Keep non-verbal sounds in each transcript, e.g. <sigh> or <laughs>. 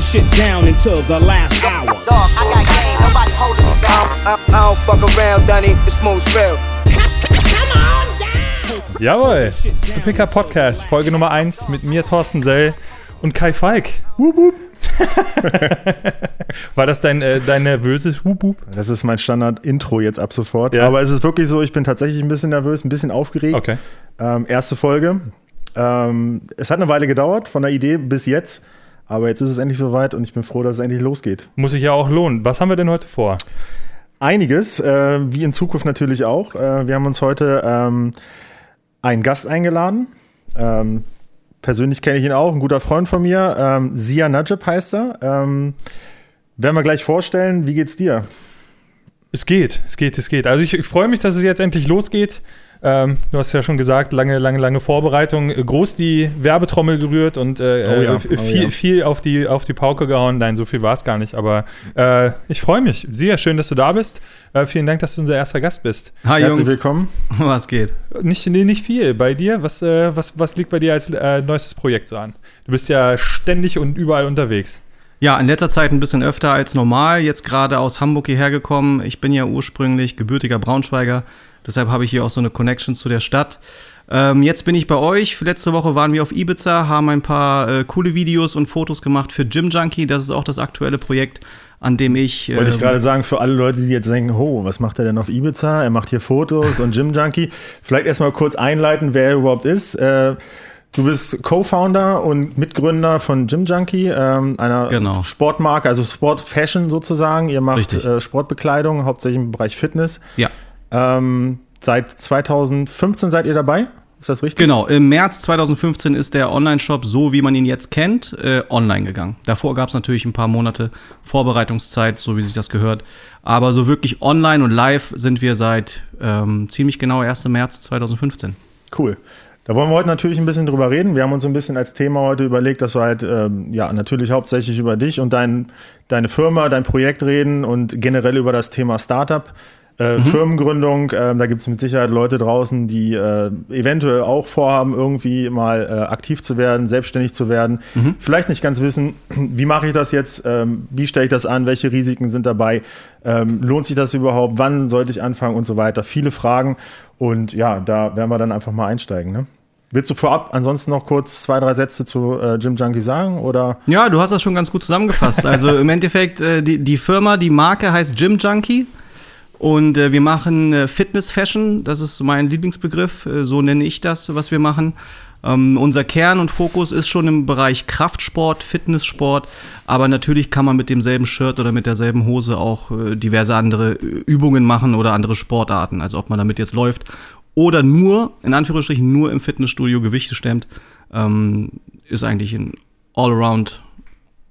holding shit down until the last hour. Dog, I got game, nobody's holding me down. I, I don't fuck around, Dunny, it's smooth real. Jawohl, der PK Podcast, Folge Nummer 1 mit mir, Thorsten Sell und Kai Falk. Wup, wup. <laughs> War das dein, äh, dein nervöses Wup, wup? Das ist mein Standard-Intro jetzt ab sofort. Ja. Aber es ist wirklich so, ich bin tatsächlich ein bisschen nervös, ein bisschen aufgeregt. Okay. Ähm, erste Folge. Ähm, es hat eine Weile gedauert, von der Idee bis jetzt. Aber jetzt ist es endlich soweit und ich bin froh, dass es endlich losgeht. Muss sich ja auch lohnen. Was haben wir denn heute vor? Einiges, äh, wie in Zukunft natürlich auch. Äh, wir haben uns heute ähm, einen Gast eingeladen. Ähm, persönlich kenne ich ihn auch, ein guter Freund von mir. Ähm, Sia Najib heißt er. Ähm, werden wir gleich vorstellen. Wie geht's dir? Es geht, es geht, es geht. Also ich, ich freue mich, dass es jetzt endlich losgeht. Ähm, du hast ja schon gesagt, lange, lange, lange Vorbereitung, äh, groß die Werbetrommel gerührt und äh, Oh ja, äh, oh viel, ja. viel auf die, auf die Pauke gehauen. Nein, so viel war es gar nicht, aber äh, ich freue mich. Sehr schön, dass du da bist. Äh, vielen Dank, dass du unser erster Gast bist. Hi Herzlich Jungs, willkommen. <laughs> was geht? Nicht, nee, nicht viel. Bei dir, was, äh, was, was liegt bei dir als äh, neuestes Projekt so an? Du bist ja ständig und überall unterwegs. Ja, in letzter Zeit ein bisschen öfter als normal. Jetzt gerade aus Hamburg hierher gekommen. Ich bin ja ursprünglich gebürtiger Braunschweiger. Deshalb habe ich hier auch so eine Connection zu der Stadt. Ähm, jetzt bin ich bei euch. Letzte Woche waren wir auf Ibiza, haben ein paar äh, coole Videos und Fotos gemacht für Gym Junkie. Das ist auch das aktuelle Projekt, an dem ich. Wollte ich ähm, gerade sagen, für alle Leute, die jetzt denken, oh, was macht er denn auf Ibiza? Er macht hier Fotos und Gym Junkie. Vielleicht erstmal kurz einleiten, wer er überhaupt ist. Äh, du bist Co-Founder und Mitgründer von Gym Junkie, ähm, einer Genau. Sportmarke, also Sport Fashion sozusagen. Ihr macht äh, Sportbekleidung, hauptsächlich im Bereich Fitness. Ja. Ähm, seit 2015 seid ihr dabei? Ist das richtig? Genau, im März 2015 ist der Online-Shop, so wie man ihn jetzt kennt, äh, online gegangen. Davor gab es natürlich ein paar Monate Vorbereitungszeit, so wie sich das gehört. Aber so wirklich online und live sind wir seit ähm, ziemlich genau 1. März 2015. Cool. Da wollen wir heute natürlich ein bisschen drüber reden. Wir haben uns ein bisschen als Thema heute überlegt, dass wir halt, ähm, ja, natürlich hauptsächlich über dich und dein, deine Firma, dein Projekt reden und generell über das Thema Startup. Äh, Firmengründung, ähm, da gibt es mit Sicherheit Leute draußen, die äh, eventuell auch vorhaben, irgendwie mal äh, aktiv zu werden, selbstständig zu werden. Vielleicht nicht ganz wissen, <clears throat> wie mache ich das jetzt, ähm, wie stelle ich das an, welche Risiken sind dabei, ähm, lohnt sich das überhaupt, wann sollte ich anfangen und so weiter. Viele Fragen und ja, da werden wir dann einfach mal einsteigen. Ne? Willst du vorab ansonsten noch kurz zwei, drei Sätze zu äh, Jim Junkie sagen? Oder? Ja, du hast das schon ganz gut zusammengefasst. Also im Endeffekt, äh, die, die Firma, die Marke heißt Gym Junkie. Und äh, wir machen äh, Fitness Fashion, das ist mein Lieblingsbegriff, äh, so nenne ich das, was wir machen. Ähm, unser Kern und Fokus ist schon im Bereich Kraftsport, Fitnesssport, aber natürlich kann man mit demselben Shirt oder mit derselben Hose auch äh, diverse andere äh, Übungen machen oder andere Sportarten. Also ob man damit jetzt läuft oder nur, in Anführungsstrichen, nur im Fitnessstudio Gewichte stemmt, ähm, ist eigentlich ein Allround,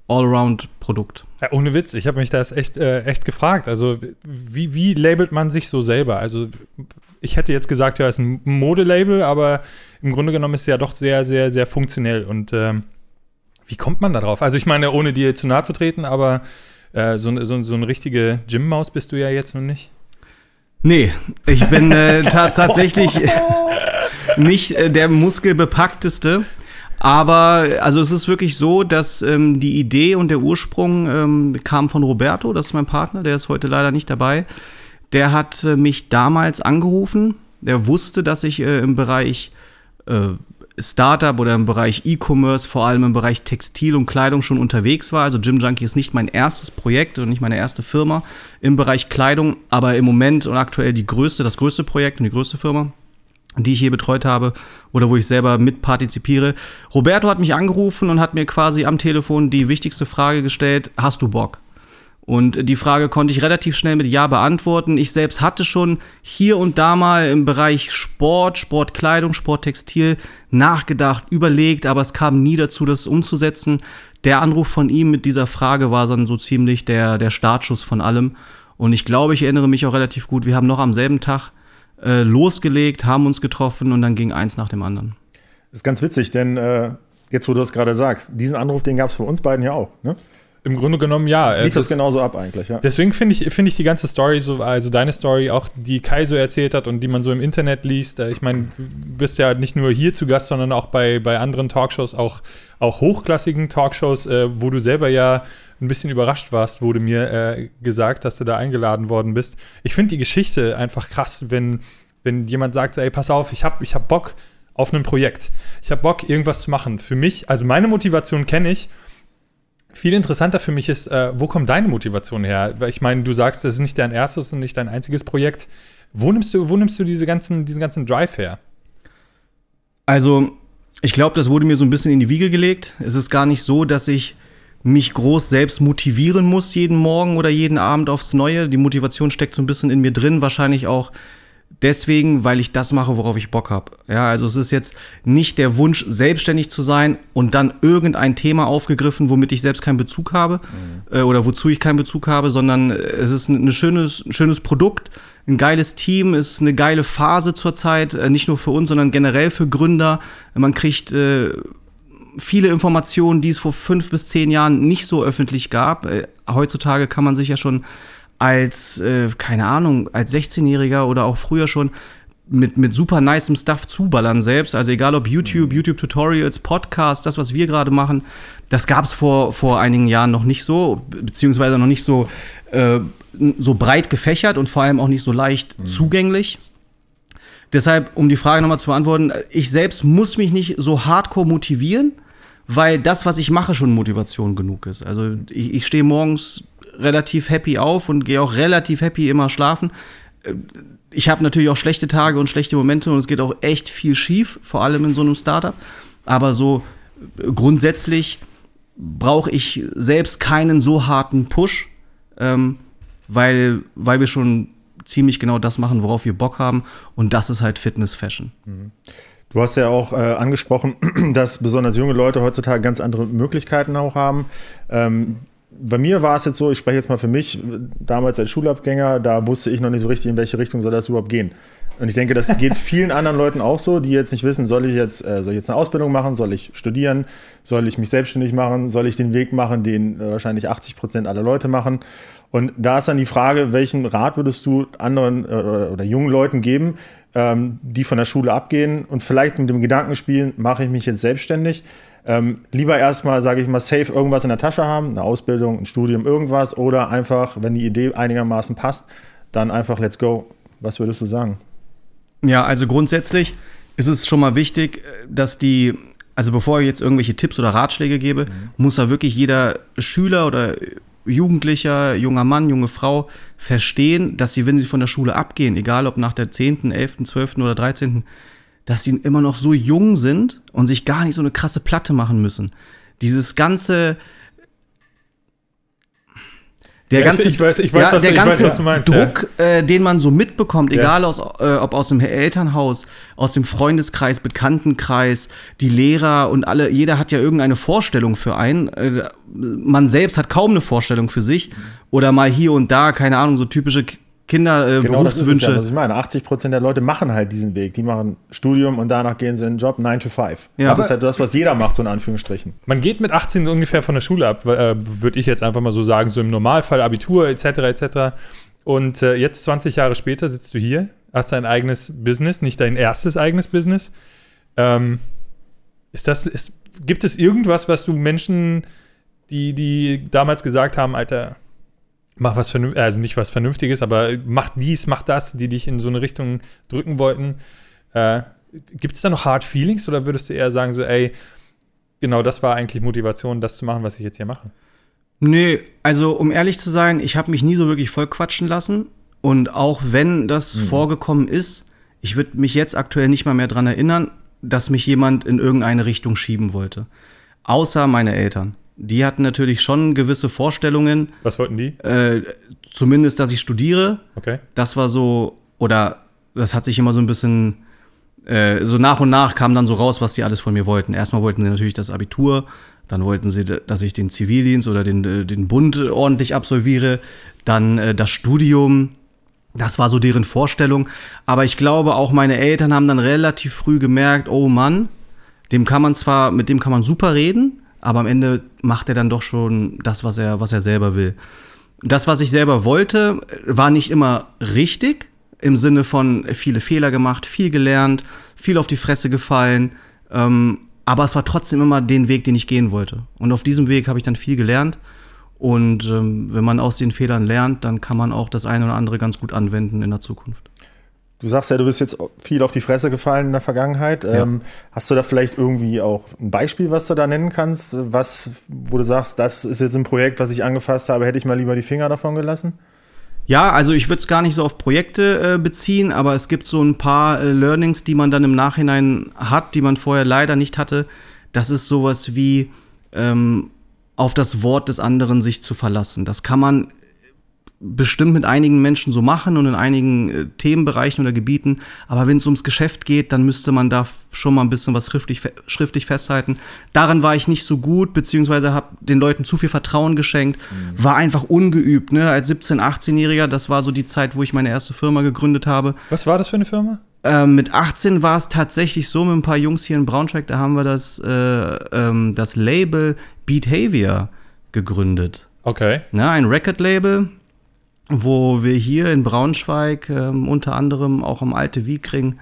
Allround-Produkt. Ja, ohne Witz, ich habe mich das echt, äh, echt gefragt. Also, wie, wie labelt man sich so selber? Also, ich hätte jetzt gesagt, ja, es ist ein Modelabel, aber im Grunde genommen ist es ja doch sehr, sehr, sehr funktionell. Und ähm, wie kommt man da drauf? Also, ich meine, ohne dir zu nahe zu treten, aber äh, so, eine- so, so eine richtige Gym-Maus bist du ja jetzt noch nicht. Nee, ich bin äh, ta tatsächlich <laughs> nicht äh, der muskelbepackteste. Aber also es ist wirklich so, dass ähm, die Idee und der Ursprung ähm, kam von Roberto, das ist mein Partner, der ist heute leider nicht dabei. Der hat äh, mich damals angerufen. Der wusste, dass ich äh, im Bereich äh, Startup oder im Bereich E-Commerce, vor allem im Bereich Textil und Kleidung schon unterwegs war. Also Gym Junkie ist nicht mein erstes Projekt und nicht meine erste Firma im Bereich Kleidung, aber im Moment und aktuell die größte, das größte Projekt und die größte Firma die ich hier betreut habe oder wo ich selber mitpartizipiere. Roberto hat mich angerufen und hat mir quasi am Telefon die wichtigste Frage gestellt, hast du Bock? Und die Frage konnte ich relativ schnell mit Ja beantworten. Ich selbst hatte schon hier und da mal im Bereich Sport, Sportkleidung, Sporttextil nachgedacht, überlegt, aber es kam nie dazu, das umzusetzen. Der Anruf von ihm mit dieser Frage war dann so ziemlich der, der Startschuss von allem. Und ich glaube, ich erinnere mich auch relativ gut. Wir haben noch am selben Tag äh, losgelegt, haben uns getroffen und dann ging eins nach dem anderen. Das ist ganz witzig, denn äh, jetzt, wo du das gerade sagst, diesen Anruf, den gab es bei uns beiden ja auch. Ne? Im Grunde genommen ja. Lief Es das ist- genauso ab eigentlich, ja. Deswegen finde ich, finde ich die ganze Story so, also deine Story, auch die Kai so erzählt hat und die man so im Internet liest. äh, Ich meine, du bist ja nicht nur hier zu Gast, sondern auch bei, bei anderen Talkshows, auch, auch hochklassigen Talkshows, äh, wo du selber ja ein bisschen überrascht warst, wurde mir äh, gesagt, dass du da eingeladen worden bist. Ich finde die Geschichte einfach krass, wenn, wenn jemand sagt, ey, pass auf, ich habe ich hab Bock auf ein Projekt. Ich habe Bock, irgendwas zu machen. Für mich, also meine Motivation kenne ich, viel interessanter für mich ist, äh, wo kommt deine Motivation her? Weil ich meine, du sagst, das ist nicht dein erstes und nicht dein einziges Projekt. Wo nimmst du, wo nimmst du diese ganzen, diesen ganzen Drive her? Also, ich glaube, das wurde mir so ein bisschen in die Wiege gelegt. Es ist gar nicht so, dass ich mich groß selbst motivieren muss jeden Morgen oder jeden Abend aufs Neue. Die Motivation steckt so ein bisschen in mir drin, wahrscheinlich auch deswegen, weil ich das mache, worauf ich Bock habe. Ja, also es ist jetzt nicht der Wunsch, selbstständig zu sein und dann irgendein Thema aufgegriffen, womit ich selbst keinen Bezug habe äh, oder wozu ich keinen Bezug habe, sondern es ist ein, ein schönes, ein schönes Produkt, ein geiles Team, ist eine geile Phase zurzeit, äh, nicht nur für uns, sondern generell für Gründer. Man kriegt äh, viele Informationen, die es vor fünf bis zehn Jahren nicht so öffentlich gab. Äh, heutzutage kann man sich ja schon als, äh, keine Ahnung, als 16-Jähriger oder auch früher schon mit, mit super nicem Stuff zuballern selbst. Also egal ob YouTube, YouTube-Tutorials, Podcasts, das, was wir gerade machen, das gab es vor, vor einigen Jahren noch nicht so, be- beziehungsweise noch nicht so, äh, so breit gefächert und vor allem auch nicht so leicht zugänglich. Deshalb, um die Frage nochmal zu beantworten, ich selbst muss mich nicht so hardcore motivieren, weil das, was ich mache, schon Motivation genug ist. Also ich, ich stehe morgens relativ happy auf und gehe auch relativ happy immer schlafen. Äh, Ich habe natürlich auch schlechte Tage und schlechte Momente und es geht auch echt viel schief, vor allem in so einem Startup. Aber so äh, grundsätzlich brauche ich selbst keinen so harten Push, ähm, weil, weil wir schon ziemlich genau das machen, worauf wir Bock haben. Und das ist halt Fitness Fashion. Du hast ja auch äh, angesprochen, <clears throat> dass besonders junge Leute heutzutage ganz andere Möglichkeiten auch haben. Ähm, bei mir war es jetzt so, ich spreche jetzt mal für mich, damals als Schulabgänger, da wusste ich noch nicht so richtig, in welche Richtung soll das überhaupt gehen. Und ich denke, das geht vielen anderen Leuten auch so, die jetzt nicht wissen, soll ich jetzt, äh, soll ich jetzt eine Ausbildung machen, soll ich studieren, soll ich mich selbstständig machen, soll ich den Weg machen, den äh, wahrscheinlich 80 Prozent aller Leute machen. Und da ist dann die Frage, welchen Rat würdest du anderen äh, oder, jungen Leuten geben, ähm, die von der Schule abgehen und vielleicht mit dem Gedanken spielen, mache ich mich jetzt selbstständig? Ähm, lieber erstmal, sage ich mal, safe irgendwas in der Tasche haben, eine Ausbildung, ein Studium, irgendwas oder einfach, wenn die Idee einigermaßen passt, dann einfach let's go. Was würdest du sagen? Ja, also grundsätzlich ist es schon mal wichtig, dass die, also bevor ich jetzt irgendwelche Tipps oder Ratschläge gebe, muss da wirklich jeder Schüler oder Jugendlicher, junger Mann, junge Frau verstehen, dass sie, wenn sie von der Schule abgehen, egal ob nach der 10., 11., 12. oder 13., dass sie immer noch so jung sind und sich gar nicht so eine krasse Platte machen müssen. Dieses ganze der Ja, ganze, ich weiß- ich weiß, was der du- ich weiß, ganze was du meinst, ja. Druck, äh, den man so mitbekommt, egal aus, äh, ob aus dem Elternhaus, aus dem Freundeskreis, Bekanntenkreis, die Lehrer und alle, jeder hat ja irgendeine Vorstellung für einen. Äh, man selbst hat kaum eine Vorstellung für sich. Oder mal hier und da, keine Ahnung, so typische Kinder, äh, Genau das ist ja, was ich meine. 80 Prozent der Leute machen halt diesen Weg. Die machen Studium und danach gehen sie in den Job 9 to 5. Ja. das Aber- ist halt das, was jeder macht, so in Anführungsstrichen. Man geht mit 18 ungefähr von der Schule ab, äh, würde ich jetzt einfach mal so sagen, so im Normalfall Abitur etc. etc. Und äh, jetzt 20 Jahre später sitzt du hier, hast dein eigenes Business, nicht dein erstes eigenes Business. Ähm, ist das, ist, gibt es irgendwas, was du Menschen, die, die damals gesagt haben, Alter, mach was vernünftiges, also nicht was Vernünftiges, aber mach dies, mach das, die dich in so eine Richtung drücken wollten, äh, gibt es da noch Hard Feelings oder würdest du eher sagen, so, ey, genau das war eigentlich Motivation, das zu machen, was ich jetzt hier mache. Nee, also um ehrlich zu sein, ich habe mich nie so wirklich voll quatschen lassen. Und auch wenn das vorgekommen ist, ich würde mich jetzt aktuell nicht mal mehr dran erinnern, dass mich jemand in irgendeine Richtung schieben wollte. Außer meine Eltern. Die hatten natürlich schon gewisse Vorstellungen, Was wollten die? äh, zumindest, dass ich studiere. Okay. Das war so, oder das hat sich immer so ein bisschen, äh, so nach und nach kam dann so raus, was sie alles von mir wollten. Erstmal wollten sie natürlich das Abitur, dann wollten sie, dass ich den Zivildienst oder den, äh, den Bund ordentlich absolviere, dann äh, das Studium. Das war so deren Vorstellung. Aber ich glaube, auch meine Eltern haben dann relativ früh gemerkt, oh Mann, dem kann man zwar, mit dem kann man super reden, aber am Ende macht er dann doch schon das, was er, was er selber will. Das, was ich selber wollte, war nicht immer richtig, im Sinne von viele Fehler gemacht, viel gelernt, viel auf die Fresse gefallen. Ähm, aber es war trotzdem immer den Weg, den ich gehen wollte. Und auf diesem Weg habe ich dann viel gelernt. Und ähm, wenn man aus den Fehlern lernt, dann kann man auch das eine oder andere ganz gut anwenden in der Zukunft. Du sagst ja, du bist jetzt viel auf die Fresse gefallen in der Vergangenheit. Ja. Ähm, hast du da vielleicht irgendwie auch ein Beispiel, was du da nennen kannst, was, wo du sagst, das ist jetzt ein Projekt, was ich angefasst habe, hätte ich mal lieber die Finger davon gelassen? Ja, also ich würde es gar nicht so auf Projekte äh, beziehen, aber es gibt so ein paar äh, Learnings, die man dann im Nachhinein hat, die man vorher leider nicht hatte. Das ist sowas wie ähm, auf das Wort des anderen sich zu verlassen. Das kann man bestimmt mit einigen Menschen so machen und in einigen äh, Themenbereichen oder Gebieten. Aber wenn es ums Geschäft geht, dann müsste man da schon mal ein bisschen was schriftlich, schriftlich festhalten. Daran war ich nicht so gut, beziehungsweise habe den Leuten zu viel Vertrauen geschenkt, mhm. war einfach ungeübt. Ne? Als 17-, 18-Jähriger, das war so die Zeit, wo ich meine erste Firma gegründet habe. Was war das für eine Firma? Ähm, mit 18 war es tatsächlich so mit ein paar Jungs hier in Braunschweig, da haben wir das, äh, ähm, das Label Behavior gegründet. Okay. Na, ein Record-Label, wo wir hier in Braunschweig ähm, unter anderem auch am Alte Wiekring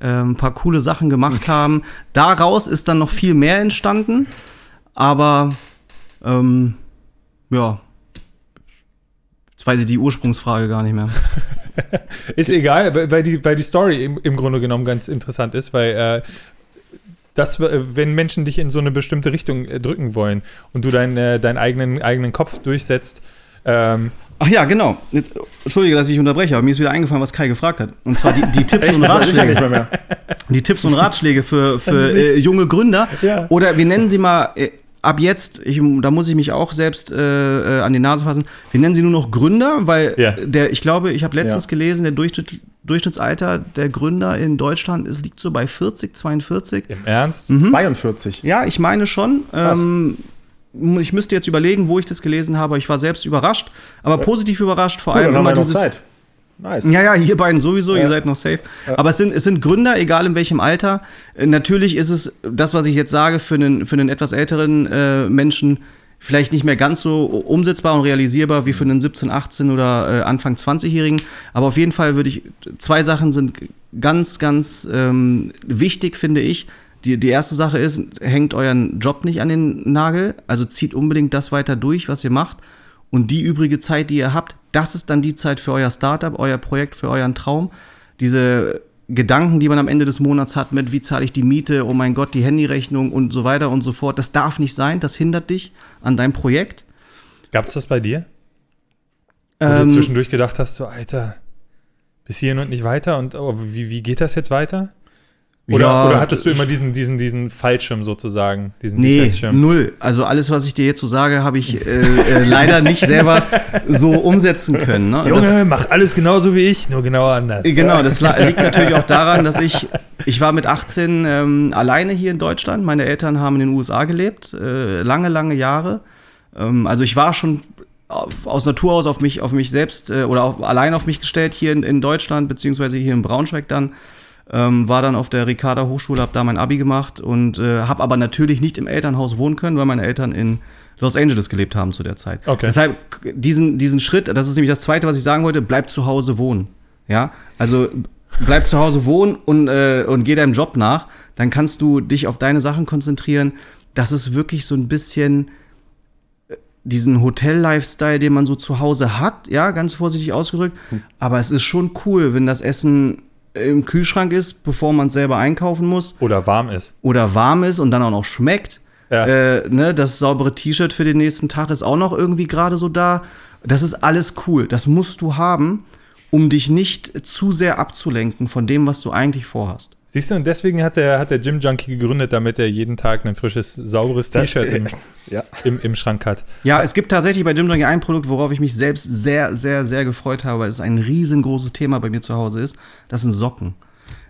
ähm, ein paar coole Sachen gemacht haben. Daraus ist dann noch viel mehr entstanden, aber ähm, ja, jetzt weiß ich die Ursprungsfrage gar nicht mehr. <laughs> ist egal, weil die, weil die Story im, im Grunde genommen ganz interessant ist, weil äh, das, wenn Menschen dich in so eine bestimmte Richtung äh, drücken wollen und du deinen, äh, deinen eigenen, eigenen Kopf durchsetzt, ähm, Ach ja, genau. Jetzt, Entschuldige, dass ich unterbreche, aber mir ist wieder eingefallen, was Kai gefragt hat. Und zwar die, die <laughs> Tipps Echt, und Ratschläge. Die Tipps und Ratschläge für, <laughs> für äh, junge Gründer. Ja. Oder wir nennen sie mal äh, ab jetzt, ich, da muss ich mich auch selbst äh, äh an die Nase fassen, wir nennen sie nur noch Gründer, weil ja. der, ich glaube, ich habe letztens ja. gelesen, der Durchschnitt, Durchschnittsalter der Gründer in Deutschland ist, liegt so bei 40, 42. Im Ernst? Mhm. 42. Ja, ich meine schon. Ähm, ich müsste jetzt überlegen, wo ich das gelesen habe. Ich war selbst überrascht, aber positiv überrascht, vor cool, allem immer dieses. Zeit. Nice. Ja, ja, ihr beiden sowieso, ja. ihr seid noch safe. Ja. Aber es sind, es sind Gründer, egal in welchem Alter. Äh, natürlich ist es das, was ich jetzt sage, für einen, für einen etwas älteren äh, Menschen vielleicht nicht mehr ganz so umsetzbar und realisierbar wie für einen 17, 18 oder äh, Anfang 20-Jährigen. Aber auf jeden Fall würde ich, zwei Sachen sind ganz, ganz ähm, wichtig, finde ich die, die erste Sache ist, hängt euren Job nicht an den Nagel, also zieht unbedingt das weiter durch, was ihr macht. Und die übrige Zeit, die ihr habt, das ist dann die Zeit für euer Startup, euer Projekt, für euren Traum. Diese Gedanken, die man am Ende des Monats hat, mit wie zahle ich die Miete, oh mein Gott, die Handyrechnung und so weiter und so fort, das darf nicht sein, das hindert dich an deinem Projekt. Gab es das bei dir? Wo ähm, du zwischendurch gedacht hast, so, Alter, bis hierhin und nicht weiter und oh, wie, wie geht das jetzt weiter? Oder, ja, oder hattest du immer diesen, diesen, diesen Fallschirm sozusagen, diesen nee, null. Also alles, was ich dir jetzt so sage, habe ich äh, äh, leider nicht selber so umsetzen können. Ne? Junge, das, mach alles genauso wie ich, nur genau anders. Genau, das liegt natürlich auch daran, dass ich, ich war mit 18 ähm, alleine hier in Deutschland. Meine Eltern haben in den USA gelebt, äh, lange, lange Jahre. Ähm, also ich war schon aus Natur aus auf mich, auf mich selbst äh, oder auch allein auf mich gestellt hier in, in Deutschland, beziehungsweise hier in Braunschweig dann. Ähm, war dann auf der Ricarda Hochschule, habe da mein Abi gemacht und äh, habe aber natürlich nicht im Elternhaus wohnen können, weil meine Eltern in Los Angeles gelebt haben zu der Zeit. Okay. Deshalb diesen, diesen Schritt, das ist nämlich das Zweite, was ich sagen wollte, bleib zu Hause wohnen. Ja, also bleib zu Hause wohnen und, äh, und geh deinem Job nach. Dann kannst du dich auf deine Sachen konzentrieren. Das ist wirklich so ein bisschen äh, diesen Hotel-Lifestyle, den man so zu Hause hat, ja, ganz vorsichtig ausgedrückt. Hm. Aber es ist schon cool, wenn das Essen im Kühlschrank ist, bevor man es selber einkaufen muss. Oder warm ist. Oder warm ist und dann auch noch schmeckt. Ja. Äh, ne, das saubere T-Shirt für den nächsten Tag ist auch noch irgendwie gerade so da. Das ist alles cool. Das musst du haben, um dich nicht zu sehr abzulenken von dem, was du eigentlich vorhast. Siehst du, und deswegen hat der, hat der Gym Junkie gegründet, damit er jeden Tag ein frisches, sauberes T-Shirt im, <laughs> ja. im, im, Schrank hat. Ja, es gibt tatsächlich bei Gym Junkie ein Produkt, worauf ich mich selbst sehr, sehr, sehr gefreut habe, weil es ein riesengroßes Thema bei mir zu Hause ist. Das sind Socken.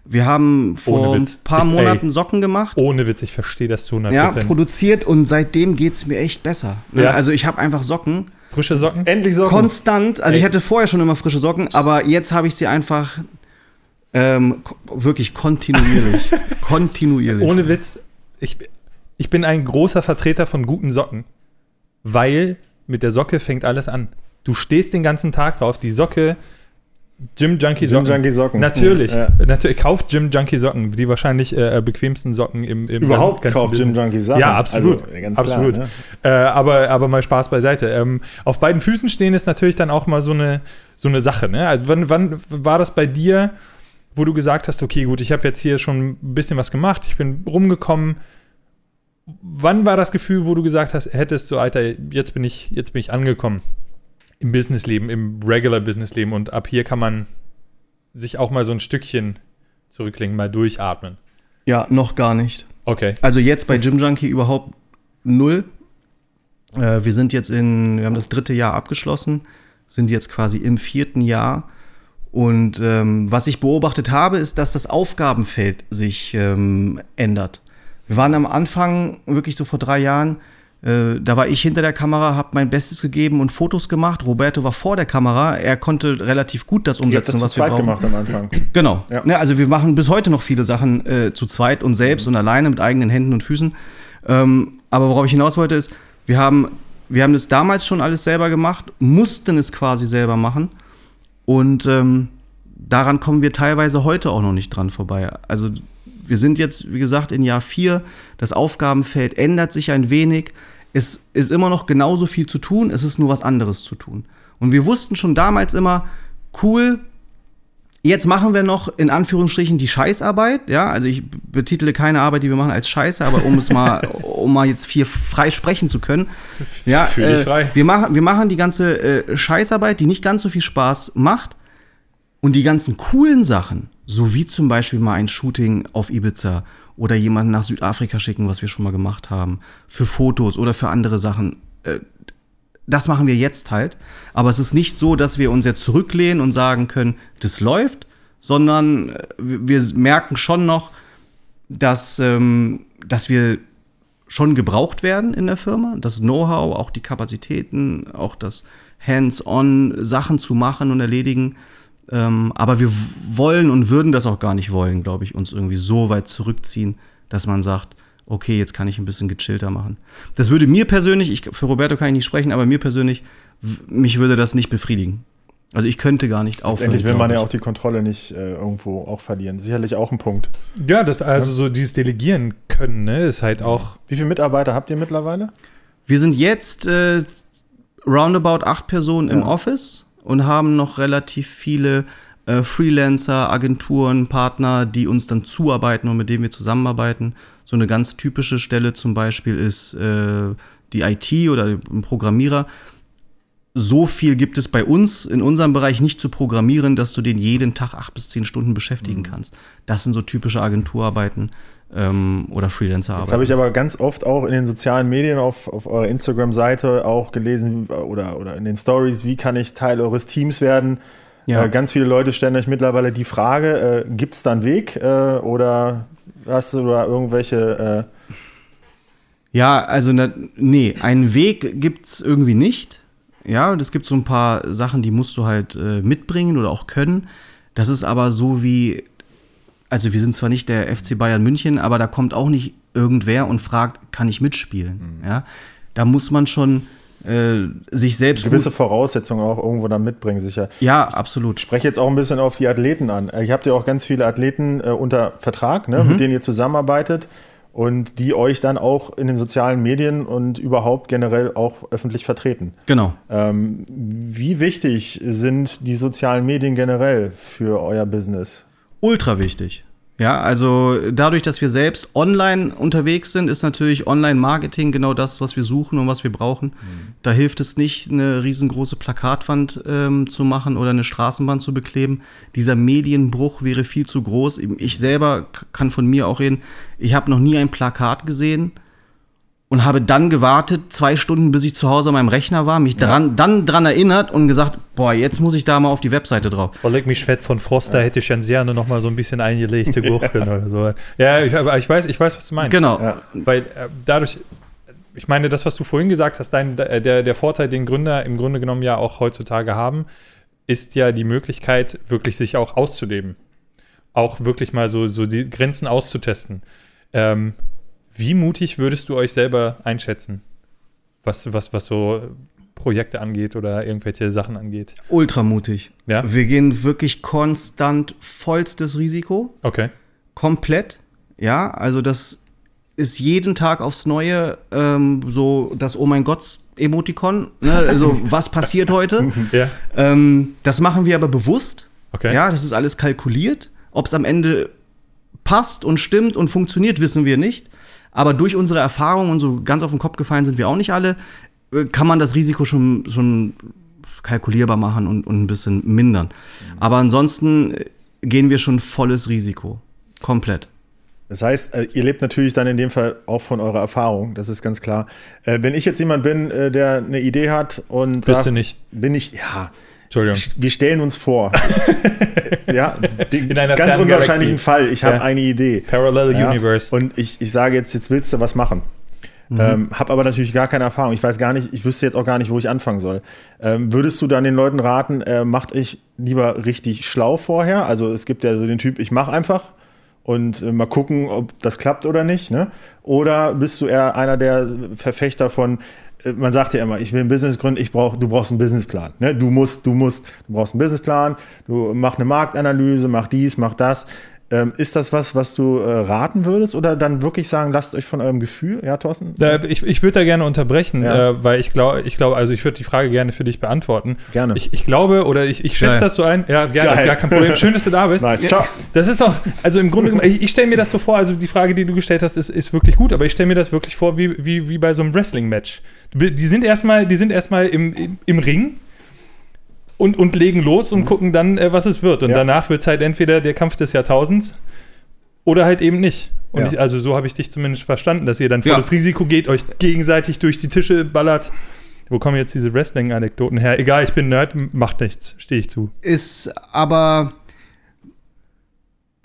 Wir haben vor ein paar ich, Monaten ey, Socken gemacht. Ohne Witz, ich verstehe das zu 100%. Ja, produziert und seitdem geht es mir echt besser. Ne? Ja. Also ich habe einfach Socken. Frische Socken? Endlich Socken. Konstant. Also ey. ich hatte vorher schon immer frische Socken, aber jetzt habe ich sie einfach ähm, wirklich kontinuierlich. <laughs> kontinuierlich. Ohne Witz, ich, ich bin ein großer Vertreter von guten Socken, weil mit der Socke fängt alles an. Du stehst den ganzen Tag drauf, die Socke, Gym Junkie Gym Socken. Junkie Socken. Natürlich, Ja. natürlich. Kauft Gym Junkie Socken, die wahrscheinlich äh, bequemsten Socken im, im Überhaupt ganzen- kauft Jim. Junkie Sachen. Ja, absolut. Also, ganz absolut. Klar, ne? äh, aber, aber mal Spaß beiseite. Ähm, auf beiden Füßen stehen ist natürlich dann auch mal so eine, so eine Sache. Ne? Also wann, wann war das bei dir, wo du gesagt hast, okay, gut, ich habe jetzt hier schon ein bisschen was gemacht, ich bin rumgekommen. Wann war das Gefühl, wo du gesagt hast, hättest so, Alter, jetzt bin ich, jetzt bin ich angekommen im Businessleben, im Regular Businessleben und ab hier kann man sich auch mal so ein Stückchen zurücklegen, mal durchatmen. Ja, noch gar nicht. Okay. Also jetzt bei Gym Junkie überhaupt null. Äh, wir sind jetzt in, wir haben das dritte Jahr abgeschlossen, sind jetzt quasi im vierten Jahr. Und ähm, was ich beobachtet habe, ist, dass das Aufgabenfeld sich ähm, ändert. Wir waren am Anfang, wirklich so vor drei Jahren, äh, da war ich hinter der Kamera, habe mein Bestes gegeben und Fotos gemacht. Roberto war vor der Kamera. Er konnte relativ gut das umsetzen, das zu was wir zweit brauchen. gemacht am Anfang. Genau. Ja. Ne, also wir machen bis heute noch viele Sachen äh, zu zweit und selbst und alleine mit eigenen Händen und Füßen. Ähm, aber worauf ich hinaus wollte ist, wir haben, wir haben das damals schon alles selber gemacht, mussten es quasi selber machen. Und ähm, daran kommen wir teilweise heute auch noch nicht dran vorbei. Also wir sind jetzt, wie gesagt, in Jahr 4. Das Aufgabenfeld ändert sich ein wenig. Es ist immer noch genauso viel zu tun, es ist nur was anderes zu tun. Und wir wussten schon damals immer, cool, Jetzt machen wir noch in Anführungsstrichen die Scheißarbeit, ja. Also ich betitele keine Arbeit, die wir machen, als Scheiße, aber um es mal, <laughs> um mal jetzt hier frei sprechen zu können, ja, Fühl dich äh, frei. wir machen, wir machen die ganze äh, Scheißarbeit, die nicht ganz so viel Spaß macht, und die ganzen coolen Sachen, so wie zum Beispiel mal ein Shooting auf Ibiza oder jemanden nach Südafrika schicken, was wir schon mal gemacht haben, für Fotos oder für andere Sachen, äh, das machen wir jetzt halt. Aber es ist nicht so, dass wir uns jetzt zurücklehnen und sagen können, das läuft, sondern äh, wir merken schon noch, dass, ähm, dass wir schon gebraucht werden in der Firma. Das Know-how, auch die Kapazitäten, auch das Hands-on Sachen zu machen und erledigen. Ähm, aber wir wollen und würden das auch gar nicht wollen, glaube ich, uns irgendwie so weit zurückziehen, dass man sagt, okay, jetzt kann ich ein bisschen gechillter machen. Das würde mir persönlich, ich, für Roberto kann ich nicht sprechen, aber mir persönlich, mich würde das nicht befriedigen. Also ich könnte gar nicht aufhören. Letztendlich will man ja auch die Kontrolle nicht äh, irgendwo auch verlieren. Sicherlich auch ein Punkt. Ja, das, also so dieses Delegieren können, ne, ist halt auch. Wie viele Mitarbeiter habt ihr mittlerweile? Wir sind jetzt äh, roundabout acht Personen im Ja. Office und haben noch relativ viele äh, Freelancer, Agenturen, Partner, die uns dann zuarbeiten und mit denen wir zusammenarbeiten. So eine ganz typische Stelle zum Beispiel ist äh, die IT oder ein Programmierer. So viel gibt es bei uns in unserem Bereich nicht zu programmieren, dass du den jeden Tag acht bis zehn Stunden beschäftigen Mhm. kannst. Das sind so typische Agenturarbeiten ähm, oder Freelancerarbeiten. Jetzt habe ich aber ganz oft auch in den sozialen Medien auf, auf eurer Instagram-Seite auch gelesen oder, oder in den Stories, wie kann ich Teil eures Teams werden? Ja. Äh, ganz viele Leute stellen euch mittlerweile die Frage, äh, gibt es da einen Weg äh, oder hast du da irgendwelche äh, Ja, also na, nee, einen Weg gibt's irgendwie nicht. Ja, und es gibt so ein paar Sachen, die musst du halt äh, mitbringen oder auch können. Das ist aber so wie, also wir sind zwar nicht der FC Bayern München, aber da kommt auch nicht irgendwer und fragt, kann ich mitspielen? Ja, da muss man schon äh, sich selbst gewisse Voraussetzungen auch irgendwo dann mitbringen, sicher. ja, absolut. Ich spreche jetzt auch ein bisschen auf die Athleten an. Äh, Ihr habt ja auch ganz viele Athleten äh, unter Vertrag, ne, mit denen ihr zusammenarbeitet und die euch dann auch in den sozialen Medien und überhaupt generell auch öffentlich vertreten. Genau. Ähm, wie wichtig sind die sozialen Medien generell für euer Business? ultra wichtig. Ja, also dadurch, dass wir selbst online unterwegs sind, ist natürlich Online-Marketing genau das, was wir suchen und was wir brauchen. Da hilft es nicht, eine riesengroße Plakatwand ähm, zu machen oder eine Straßenbahn zu bekleben. Dieser Medienbruch wäre viel zu groß. Ich selber kann von mir auch reden, ich habe noch nie ein Plakat gesehen und habe dann gewartet, zwei Stunden, bis ich zu Hause an meinem Rechner war, mich dran, dann dran erinnert und gesagt, boah, jetzt muss ich da mal auf die Webseite drauf. Oh, leck mich fett von Froster hätte ich ganz gerne noch mal so ein bisschen eingelegte <laughs> Gurken oder so. Ja, ich, aber ich weiß, ich weiß, was du meinst. Genau. Ja. Weil äh, dadurch, ich meine, das, was du vorhin gesagt hast, dein, äh, der, der Vorteil, den Gründer im Grunde genommen ja auch heutzutage haben, ist ja die Möglichkeit, wirklich sich auch auszuleben. Auch wirklich mal so, so die Grenzen auszutesten. Ähm, Wie mutig würdest du euch selber einschätzen? Was, was, was so Projekte angeht oder irgendwelche Sachen angeht. Ultramutig. Ja? Wir gehen wirklich konstant vollstes Risiko. Okay. Komplett. Ja, also das ist jeden Tag aufs Neue ähm, so das Oh mein Gott Emotikon. Ne? Also <laughs> was passiert heute? Ja. Ähm, das machen wir aber bewusst. Okay. Ja, das ist alles kalkuliert. Ob es am Ende passt und stimmt und funktioniert, wissen wir nicht. Aber durch unsere Erfahrung und so ganz auf den Kopf gefallen sind wir auch nicht alle, äh, kann man das Risiko schon, schon kalkulierbar machen und, und ein bisschen mindern. Aber ansonsten äh, gehen wir schon volles Risiko. Komplett. Das heißt, äh, ihr lebt natürlich dann in dem Fall auch von eurer Erfahrung, das ist ganz klar. Wenn ich jetzt jemand bin, der eine Idee hat und Bist sagt, du nicht. bin ich, ja, Entschuldigung. wir stellen uns vor. <laughs> ja, den In einer ganz unwahrscheinlichen Galaxie. Fall, ich habe Ja. eine Idee. Parallel Ja, Universe. Und ich, ich sage jetzt, jetzt willst du was machen. Ähm, hab aber natürlich gar keine Erfahrung. Ich weiß gar nicht, ich wüsste jetzt auch gar nicht, wo ich anfangen soll. Ähm, würdest du dann den Leuten raten, äh, macht ich lieber richtig schlau vorher? Also es gibt ja so den Typ, ich mache einfach und äh, mal gucken, ob das klappt oder nicht. Ne? Oder bist du eher einer der Verfechter von, man sagt ja immer, ich will ein Business gründen, ich brauch, du brauchst einen Businessplan. Ne? Du musst, du musst, du brauchst einen Businessplan, du mach eine Marktanalyse, mach dies, mach das. Ähm, ist das was, was du äh, raten würdest oder dann wirklich sagen, lasst euch von eurem Gefühl, ja, Thorsten? Äh, ich ich würde da gerne unterbrechen, Ja. äh, weil ich glaube, ich glaube, also ich würde die Frage gerne für dich beantworten. Gerne. Ich, ich glaube oder ich, ich schätze Geil. das so ein. Ja, gerne, Geil. gar kein Problem. Schön, dass du da bist. Nice. Ja, Ciao. Das ist doch, also im Grunde genommen, ich, ich stelle mir das so vor, also die Frage, die du gestellt hast, ist, ist wirklich gut, aber ich stelle mir das wirklich vor, wie, wie, wie bei so einem Wrestling-Match. Die sind erstmal, die sind erstmal im, im, im Ring. Und, und legen los und gucken dann, äh, was es wird. Und Ja. danach wird es halt entweder der Kampf des Jahrtausends oder halt eben nicht. Und Ja. ich, also so habe ich dich zumindest verstanden, dass ihr dann Ja. volles Risiko geht, euch gegenseitig durch die Tische ballert. Wo kommen jetzt diese Wrestling-Anekdoten her? Egal, ich bin Nerd, macht nichts, stehe ich zu. Ist aber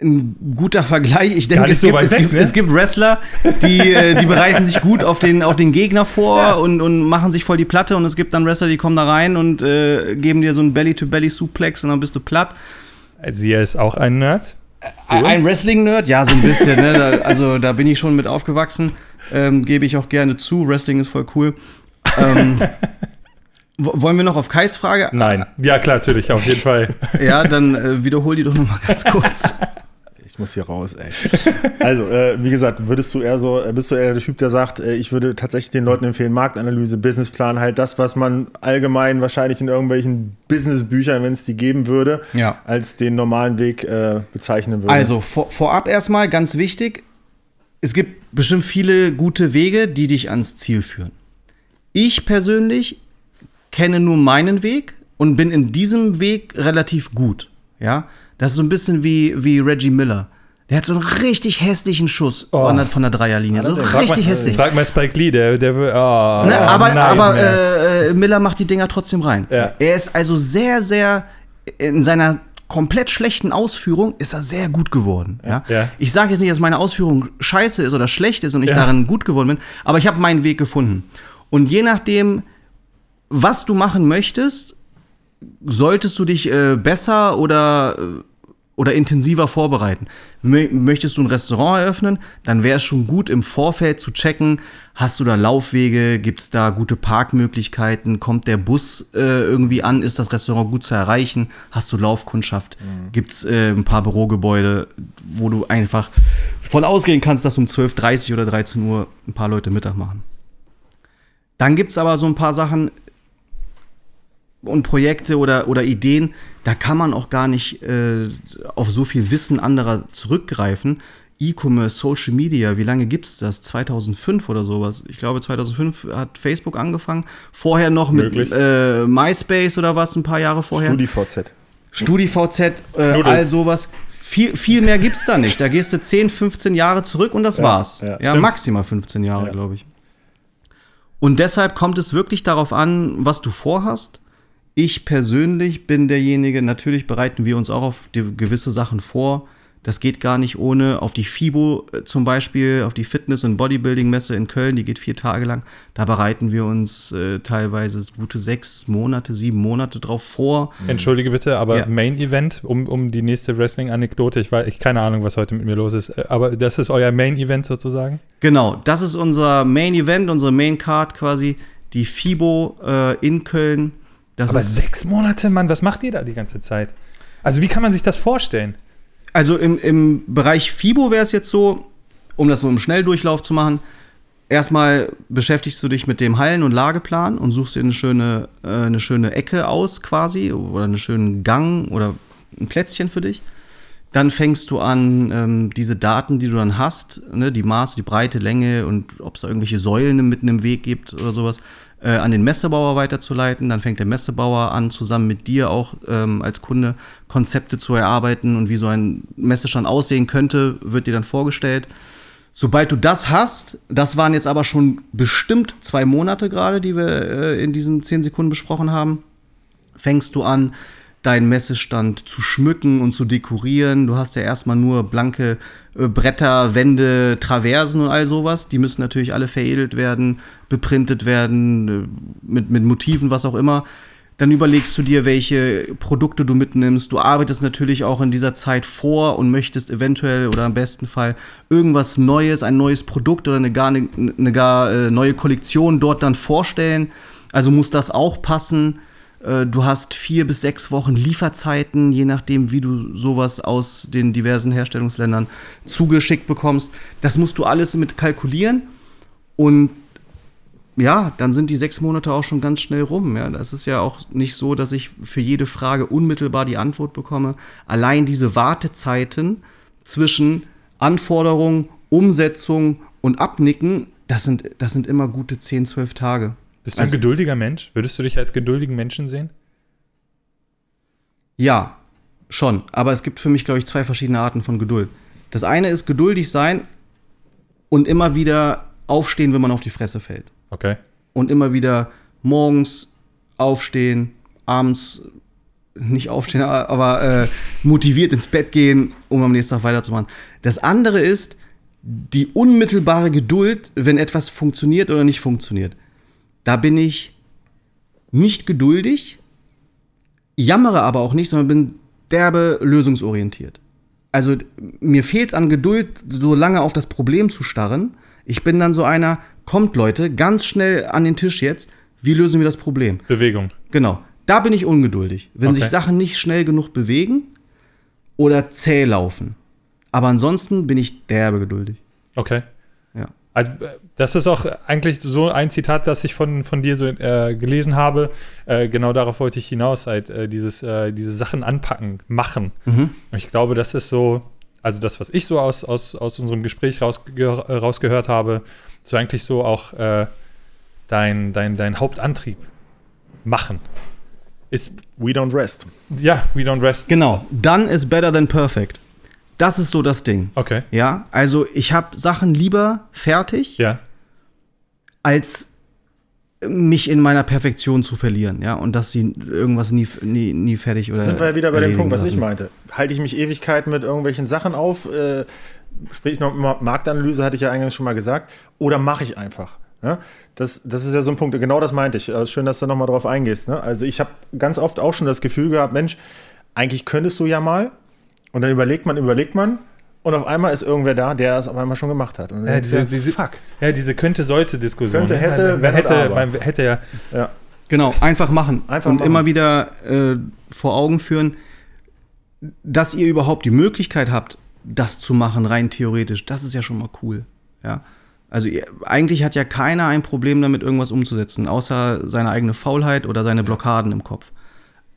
ein guter Vergleich. Ich denke, es, so gibt, es, weg, gibt, ne? es gibt Wrestler, die, äh, die bereiten sich gut auf den, auf den Gegner vor und, und machen sich voll die Platte. Und es gibt dann Wrestler, die kommen da rein und äh, geben dir so einen Belly-to-Belly-Suplex und dann bist du platt. Sie ist auch ein Nerd. Ein ein Wrestling-Nerd? Ja, so ein bisschen. ne? da, also da bin ich schon mit aufgewachsen. Ähm, Gebe ich auch gerne zu. Wrestling ist voll cool. Ähm, <laughs> wo- wollen wir noch auf Kais Frage? Nein. Ja, klar, natürlich, auf jeden Fall. Ja, dann äh, wiederhol die doch noch mal ganz <laughs> kurz. Muss hier raus, ey. <laughs> Also, äh, wie gesagt, würdest du eher so, äh, bist du eher der Typ, der sagt, äh, ich würde tatsächlich den Leuten empfehlen, Marktanalyse, Businessplan, halt das, was man allgemein wahrscheinlich in irgendwelchen Businessbüchern, wenn es die geben würde, Ja. als den normalen Weg äh, bezeichnen würde. Also, vor, vorab erstmal ganz wichtig: Es gibt bestimmt viele gute Wege, die dich ans Ziel führen. Ich persönlich kenne nur meinen Weg und bin in diesem Weg relativ gut. Ja, das ist so ein bisschen wie, wie Reggie Miller. Der hat so einen richtig hässlichen Schuss von, der, von der Dreierlinie. So Frag richtig mal, hässlich. Frag mal Spike Lee, der, der will. Oh, Ne, aber nein, aber Mess. äh, äh, Miller macht die Dinger trotzdem rein. Ja. Er ist also sehr, sehr in seiner komplett schlechten Ausführung ist er sehr gut geworden. Ja? Ja. Ich sage jetzt nicht, dass meine Ausführung scheiße ist oder schlecht ist und ich Ja. darin gut geworden bin, aber ich habe meinen Weg gefunden. Und je nachdem, was du machen möchtest, solltest du dich äh, besser oder, äh, oder intensiver vorbereiten. Mö möchtest du ein Restaurant eröffnen, dann wäre es schon gut im Vorfeld zu checken, hast du da Laufwege, gibt es da gute Parkmöglichkeiten, kommt der Bus äh, irgendwie an, ist das Restaurant gut zu erreichen, hast du Laufkundschaft, gibt es äh, ein paar Bürogebäude, wo du einfach von ausgehen kannst, dass um 12.30 oder 13 Uhr ein paar Leute Mittag machen. Dann gibt es aber so ein paar Sachen, und Projekte oder, oder Ideen, da kann man auch gar nicht äh, auf so viel Wissen anderer zurückgreifen. E-Commerce, Social Media, wie lange gibt es das? 2005 oder sowas. Ich glaube, 2005 hat Facebook angefangen. Vorher noch mit äh, MySpace oder was, ein paar Jahre vorher. StudiVZ. StudiVZ, äh, all sowas. Viel, viel mehr gibt's da nicht. Da gehst du 10, 15 Jahre zurück und das war's. ja, Ja, maximal 15 Jahre, Ja. glaube ich. Und deshalb kommt es wirklich darauf an, was du vorhast. Ich persönlich bin derjenige, natürlich bereiten wir uns auch auf gewisse Sachen vor. Das geht gar nicht ohne auf die FIBO äh, zum Beispiel, auf die Fitness- und Bodybuilding-Messe in Köln, die geht vier Tage lang. Da bereiten wir uns äh, teilweise gute sechs Monate, sieben Monate drauf vor. Entschuldige bitte, aber Ja. Main Event, um, um die nächste Wrestling-Anekdote, ich weiß, ich keine Ahnung, was heute mit mir los ist, äh, aber das ist euer Main Event sozusagen? Genau, das ist unser Main Event, unsere Main Card quasi, die FIBO äh, in Köln. Das Aber sechs Monate, Mann, was macht ihr da die ganze Zeit? Also, wie kann man sich das vorstellen? also im, im Bereich FIBO wäre es jetzt so, um das so im Schnelldurchlauf zu machen, erstmal beschäftigst du dich mit dem Hallen- und Lageplan und suchst dir eine schöne, äh, eine schöne Ecke aus quasi oder einen schönen Gang oder ein Plätzchen für dich. Dann fängst du an, ähm, diese Daten, die du dann hast, ne, die Maße, die Breite, Länge und ob es da irgendwelche Säulen mitten im Weg gibt oder sowas, äh, an den Messebauer weiterzuleiten. Dann fängt der Messebauer an, zusammen mit dir auch ähm, als Kunde Konzepte zu erarbeiten und wie so ein Messestand aussehen könnte, wird dir dann vorgestellt. Sobald du das hast, das waren jetzt aber schon bestimmt zwei Monate gerade, die wir äh, in diesen zehn Sekunden besprochen haben, fängst du an, deinen Messestand zu schmücken und zu dekorieren. Du hast ja erstmal nur blanke äh, Bretter, Wände, Traversen und all sowas. Die müssen natürlich alle veredelt werden, beprintet werden, äh, mit, mit Motiven, was auch immer. Dann überlegst du dir, welche Produkte du mitnimmst. Du arbeitest natürlich auch in dieser Zeit vor und möchtest eventuell oder im besten Fall irgendwas Neues, ein neues Produkt oder eine gar, eine, eine gar äh, neue Kollektion dort dann vorstellen. Also muss das auch passen. Äh, Du hast vier bis sechs Wochen Lieferzeiten, je nachdem, wie du sowas aus den diversen Herstellungsländern zugeschickt bekommst. Das musst du alles mit kalkulieren. Und ja, dann sind die sechs Monate auch schon ganz schnell rum. Ja, das ist ja auch nicht so, dass ich für jede Frage unmittelbar die Antwort bekomme. Allein diese Wartezeiten zwischen Anforderung, Umsetzung und Abnicken, das sind, das sind immer gute 10, 12 Tage. Bist du Also- ein geduldiger Mensch? Würdest du dich als geduldigen Menschen sehen? Ja, schon. Aber es gibt für mich, glaube ich, zwei verschiedene Arten von Geduld. Das eine ist geduldig sein und immer wieder aufstehen, wenn man auf die Fresse fällt. Okay. Und immer wieder morgens aufstehen, abends nicht aufstehen, aber äh, motiviert ins Bett gehen, um am nächsten Tag weiterzumachen. Das andere ist die unmittelbare Geduld, wenn etwas funktioniert oder nicht funktioniert. Da bin ich nicht geduldig, jammere aber auch nicht, sondern bin derbe lösungsorientiert. Also mir fehlt es an Geduld, so lange auf das Problem zu starren. Ich bin dann so einer, kommt Leute, ganz schnell an den Tisch jetzt, wie lösen wir das Problem? Bewegung. Genau, da bin ich ungeduldig. Wenn Okay. sich Sachen nicht schnell genug bewegen oder zäh laufen. Aber ansonsten bin ich derbe geduldig. Okay. Also, äh, das ist auch eigentlich so ein Zitat, das ich von, von dir so äh, gelesen habe. Äh, genau darauf wollte ich hinaus, halt, äh, dieses, äh, diese Sachen anpacken, machen. Und ich glaube, das ist so, also das, was ich so aus, aus, aus unserem Gespräch rausge äh, rausgehört habe, so eigentlich so auch dein, dein, dein Hauptantrieb. Machen. Ist, We don't rest. ja, we don't rest. Genau, done is better than perfect. Das ist so das Ding. Okay. Ja, also ich habe Sachen lieber fertig, Ja. als mich in meiner Perfektion zu verlieren, ja, und dass sie irgendwas nie, nie, nie fertig oder. Da sind wir ja wieder bei dem Punkt, was ich lassen. meinte. Halte ich mich Ewigkeiten mit irgendwelchen Sachen auf, äh, sprich noch mal Marktanalyse, hatte ich ja eingangs schon mal gesagt, oder mache ich einfach? Ja? Das, das ist ja so ein Punkt, genau das meinte ich. Äh, Schön, dass du nochmal drauf eingehst. Ne? Also ich habe ganz oft auch schon das Gefühl gehabt, Mensch, eigentlich könntest du ja mal, und dann überlegt man, überlegt man, und auf einmal ist irgendwer da, der es auf einmal schon gemacht hat. Ja, diese, du, diese, fuck. ja, diese könnte-sollte-Diskussion. Könnte, ne? hätte, man, wenn, hätte, man hätte ja Ja. Genau, einfach machen. Einfach und machen. immer wieder äh, vor Augen führen, dass ihr überhaupt die Möglichkeit habt, das zu machen, rein theoretisch. Das ist ja schon mal cool. Ja. Also ihr, eigentlich hat ja keiner ein Problem damit, irgendwas umzusetzen, außer seine eigene Faulheit oder seine Blockaden im Kopf.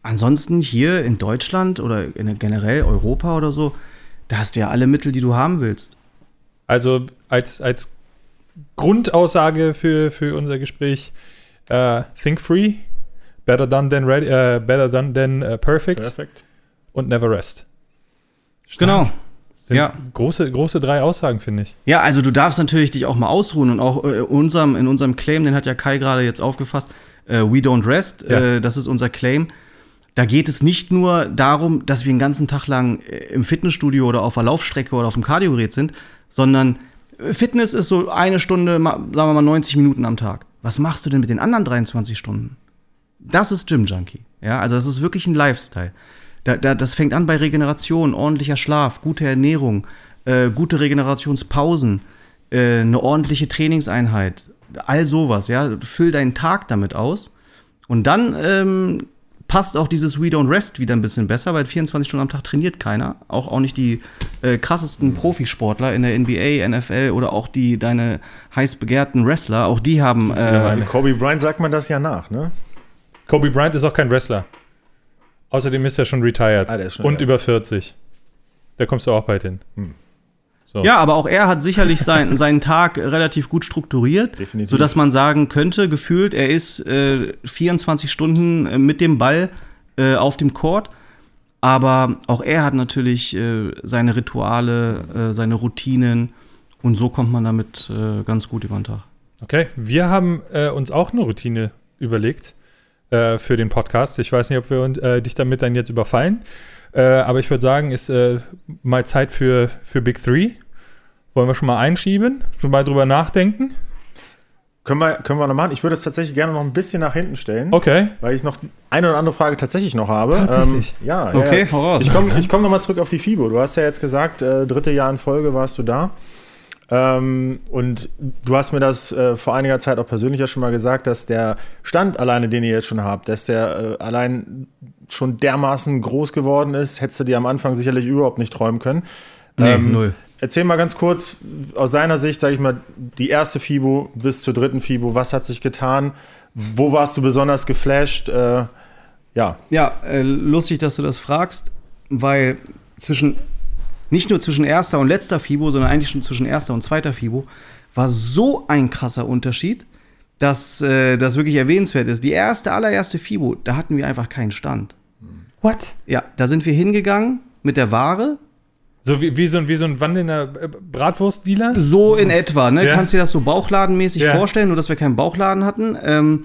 Ansonsten hier in Deutschland oder in generell Europa oder so, da hast du ja alle Mittel, die du haben willst. Also als, als Grundaussage für, für unser Gespräch, äh, think free, better done than, ready, äh, better done than äh, perfect Perfekt. und never rest. Genau. Sind Ja. große, große drei Aussagen, finde ich. Ja, also du darfst natürlich dich auch mal ausruhen und auch äh, unserem, in unserem Claim, den hat ja Kai gerade jetzt aufgefasst, We Don't Rest, Ja. das ist unser Claim. Da geht es nicht nur darum, dass wir den ganzen Tag lang äh, im Fitnessstudio oder auf der Laufstrecke oder auf dem Kardiogerät sind, sondern äh, Fitness ist so eine Stunde, sagen wir mal 90 Minuten am Tag. Was machst du denn mit den anderen 23 Stunden? Das ist Gym Junkie. Ja, also das ist wirklich ein Lifestyle. Da, da, das fängt an bei Regeneration, ordentlicher Schlaf, gute Ernährung, äh, gute Regenerationspausen, äh, eine ordentliche Trainingseinheit, all sowas. Ja, füll deinen Tag damit aus und dann ähm, passt auch dieses We Don't Rest wieder ein bisschen besser, weil 24 Stunden am Tag trainiert keiner. Auch, auch nicht die äh, krassesten Profisportler in der NBA, NFL oder auch die deine heiß begehrten Wrestler. Auch die haben. Äh, Also Kobe Bryant sagt man das ja nach, ne? Kobe Bryant ist auch kein Wrestler. Außerdem ist er schon retired. Ah, der ist schon und über 40. Da kommst du auch bald hin. So. Ja, aber auch er hat sicherlich sein, <laughs> seinen Tag relativ gut strukturiert, Definitiv. sodass man sagen könnte, gefühlt, er ist äh, 24 Stunden äh, mit dem Ball äh, auf dem Court. Aber auch er hat natürlich äh, seine Rituale, äh, seine Routinen und so kommt man damit äh, ganz gut über den Tag. Okay, wir haben äh, uns auch eine Routine überlegt äh, für den Podcast. Ich weiß nicht, ob wir dich damit dann jetzt überfallen, aber ich würde sagen, ist mal Zeit für, für Big Three. Wollen wir schon mal einschieben, schon mal drüber nachdenken? Können wir, können wir noch machen? Ich würde es tatsächlich gerne noch ein bisschen nach hinten stellen. Okay. Weil ich noch die eine oder andere Frage tatsächlich noch habe. Tatsächlich? Ähm, ja, Okay, ja, ja. hau raus. Ich komme ich komm nochmal zurück auf die FIBO. Du hast ja jetzt gesagt, äh, dritte Jahr in Folge warst du da. Ähm, und du hast mir das äh, vor einiger Zeit auch persönlich ja schon mal gesagt, dass der Stand alleine, den ihr jetzt schon habt, dass der äh, allein schon dermaßen groß geworden ist, hättest du dir am Anfang sicherlich überhaupt nicht träumen können. Nee, Ähm, null. Erzähl mal ganz kurz aus seiner Sicht, sage ich mal, die erste FIBO bis zur dritten FIBO. Was hat sich getan? Wo warst du besonders geflasht? Äh, ja, Ja, äh, lustig, dass du das fragst, weil zwischen, nicht nur zwischen erster und letzter FIBO, sondern eigentlich schon zwischen erster und zweiter FIBO, war so ein krasser Unterschied, dass äh, das wirklich erwähnenswert ist. Die erste, allererste FIBO, da hatten wir einfach keinen Stand. What? Ja, da sind wir hingegangen mit der Ware, So wie, wie, so, ein, wie so ein wandelnder äh, Bratwurstdealer? so in etwa, ne? Ja. Kannst dir das so bauchladenmäßig Ja. vorstellen, nur dass wir keinen Bauchladen hatten. Ähm,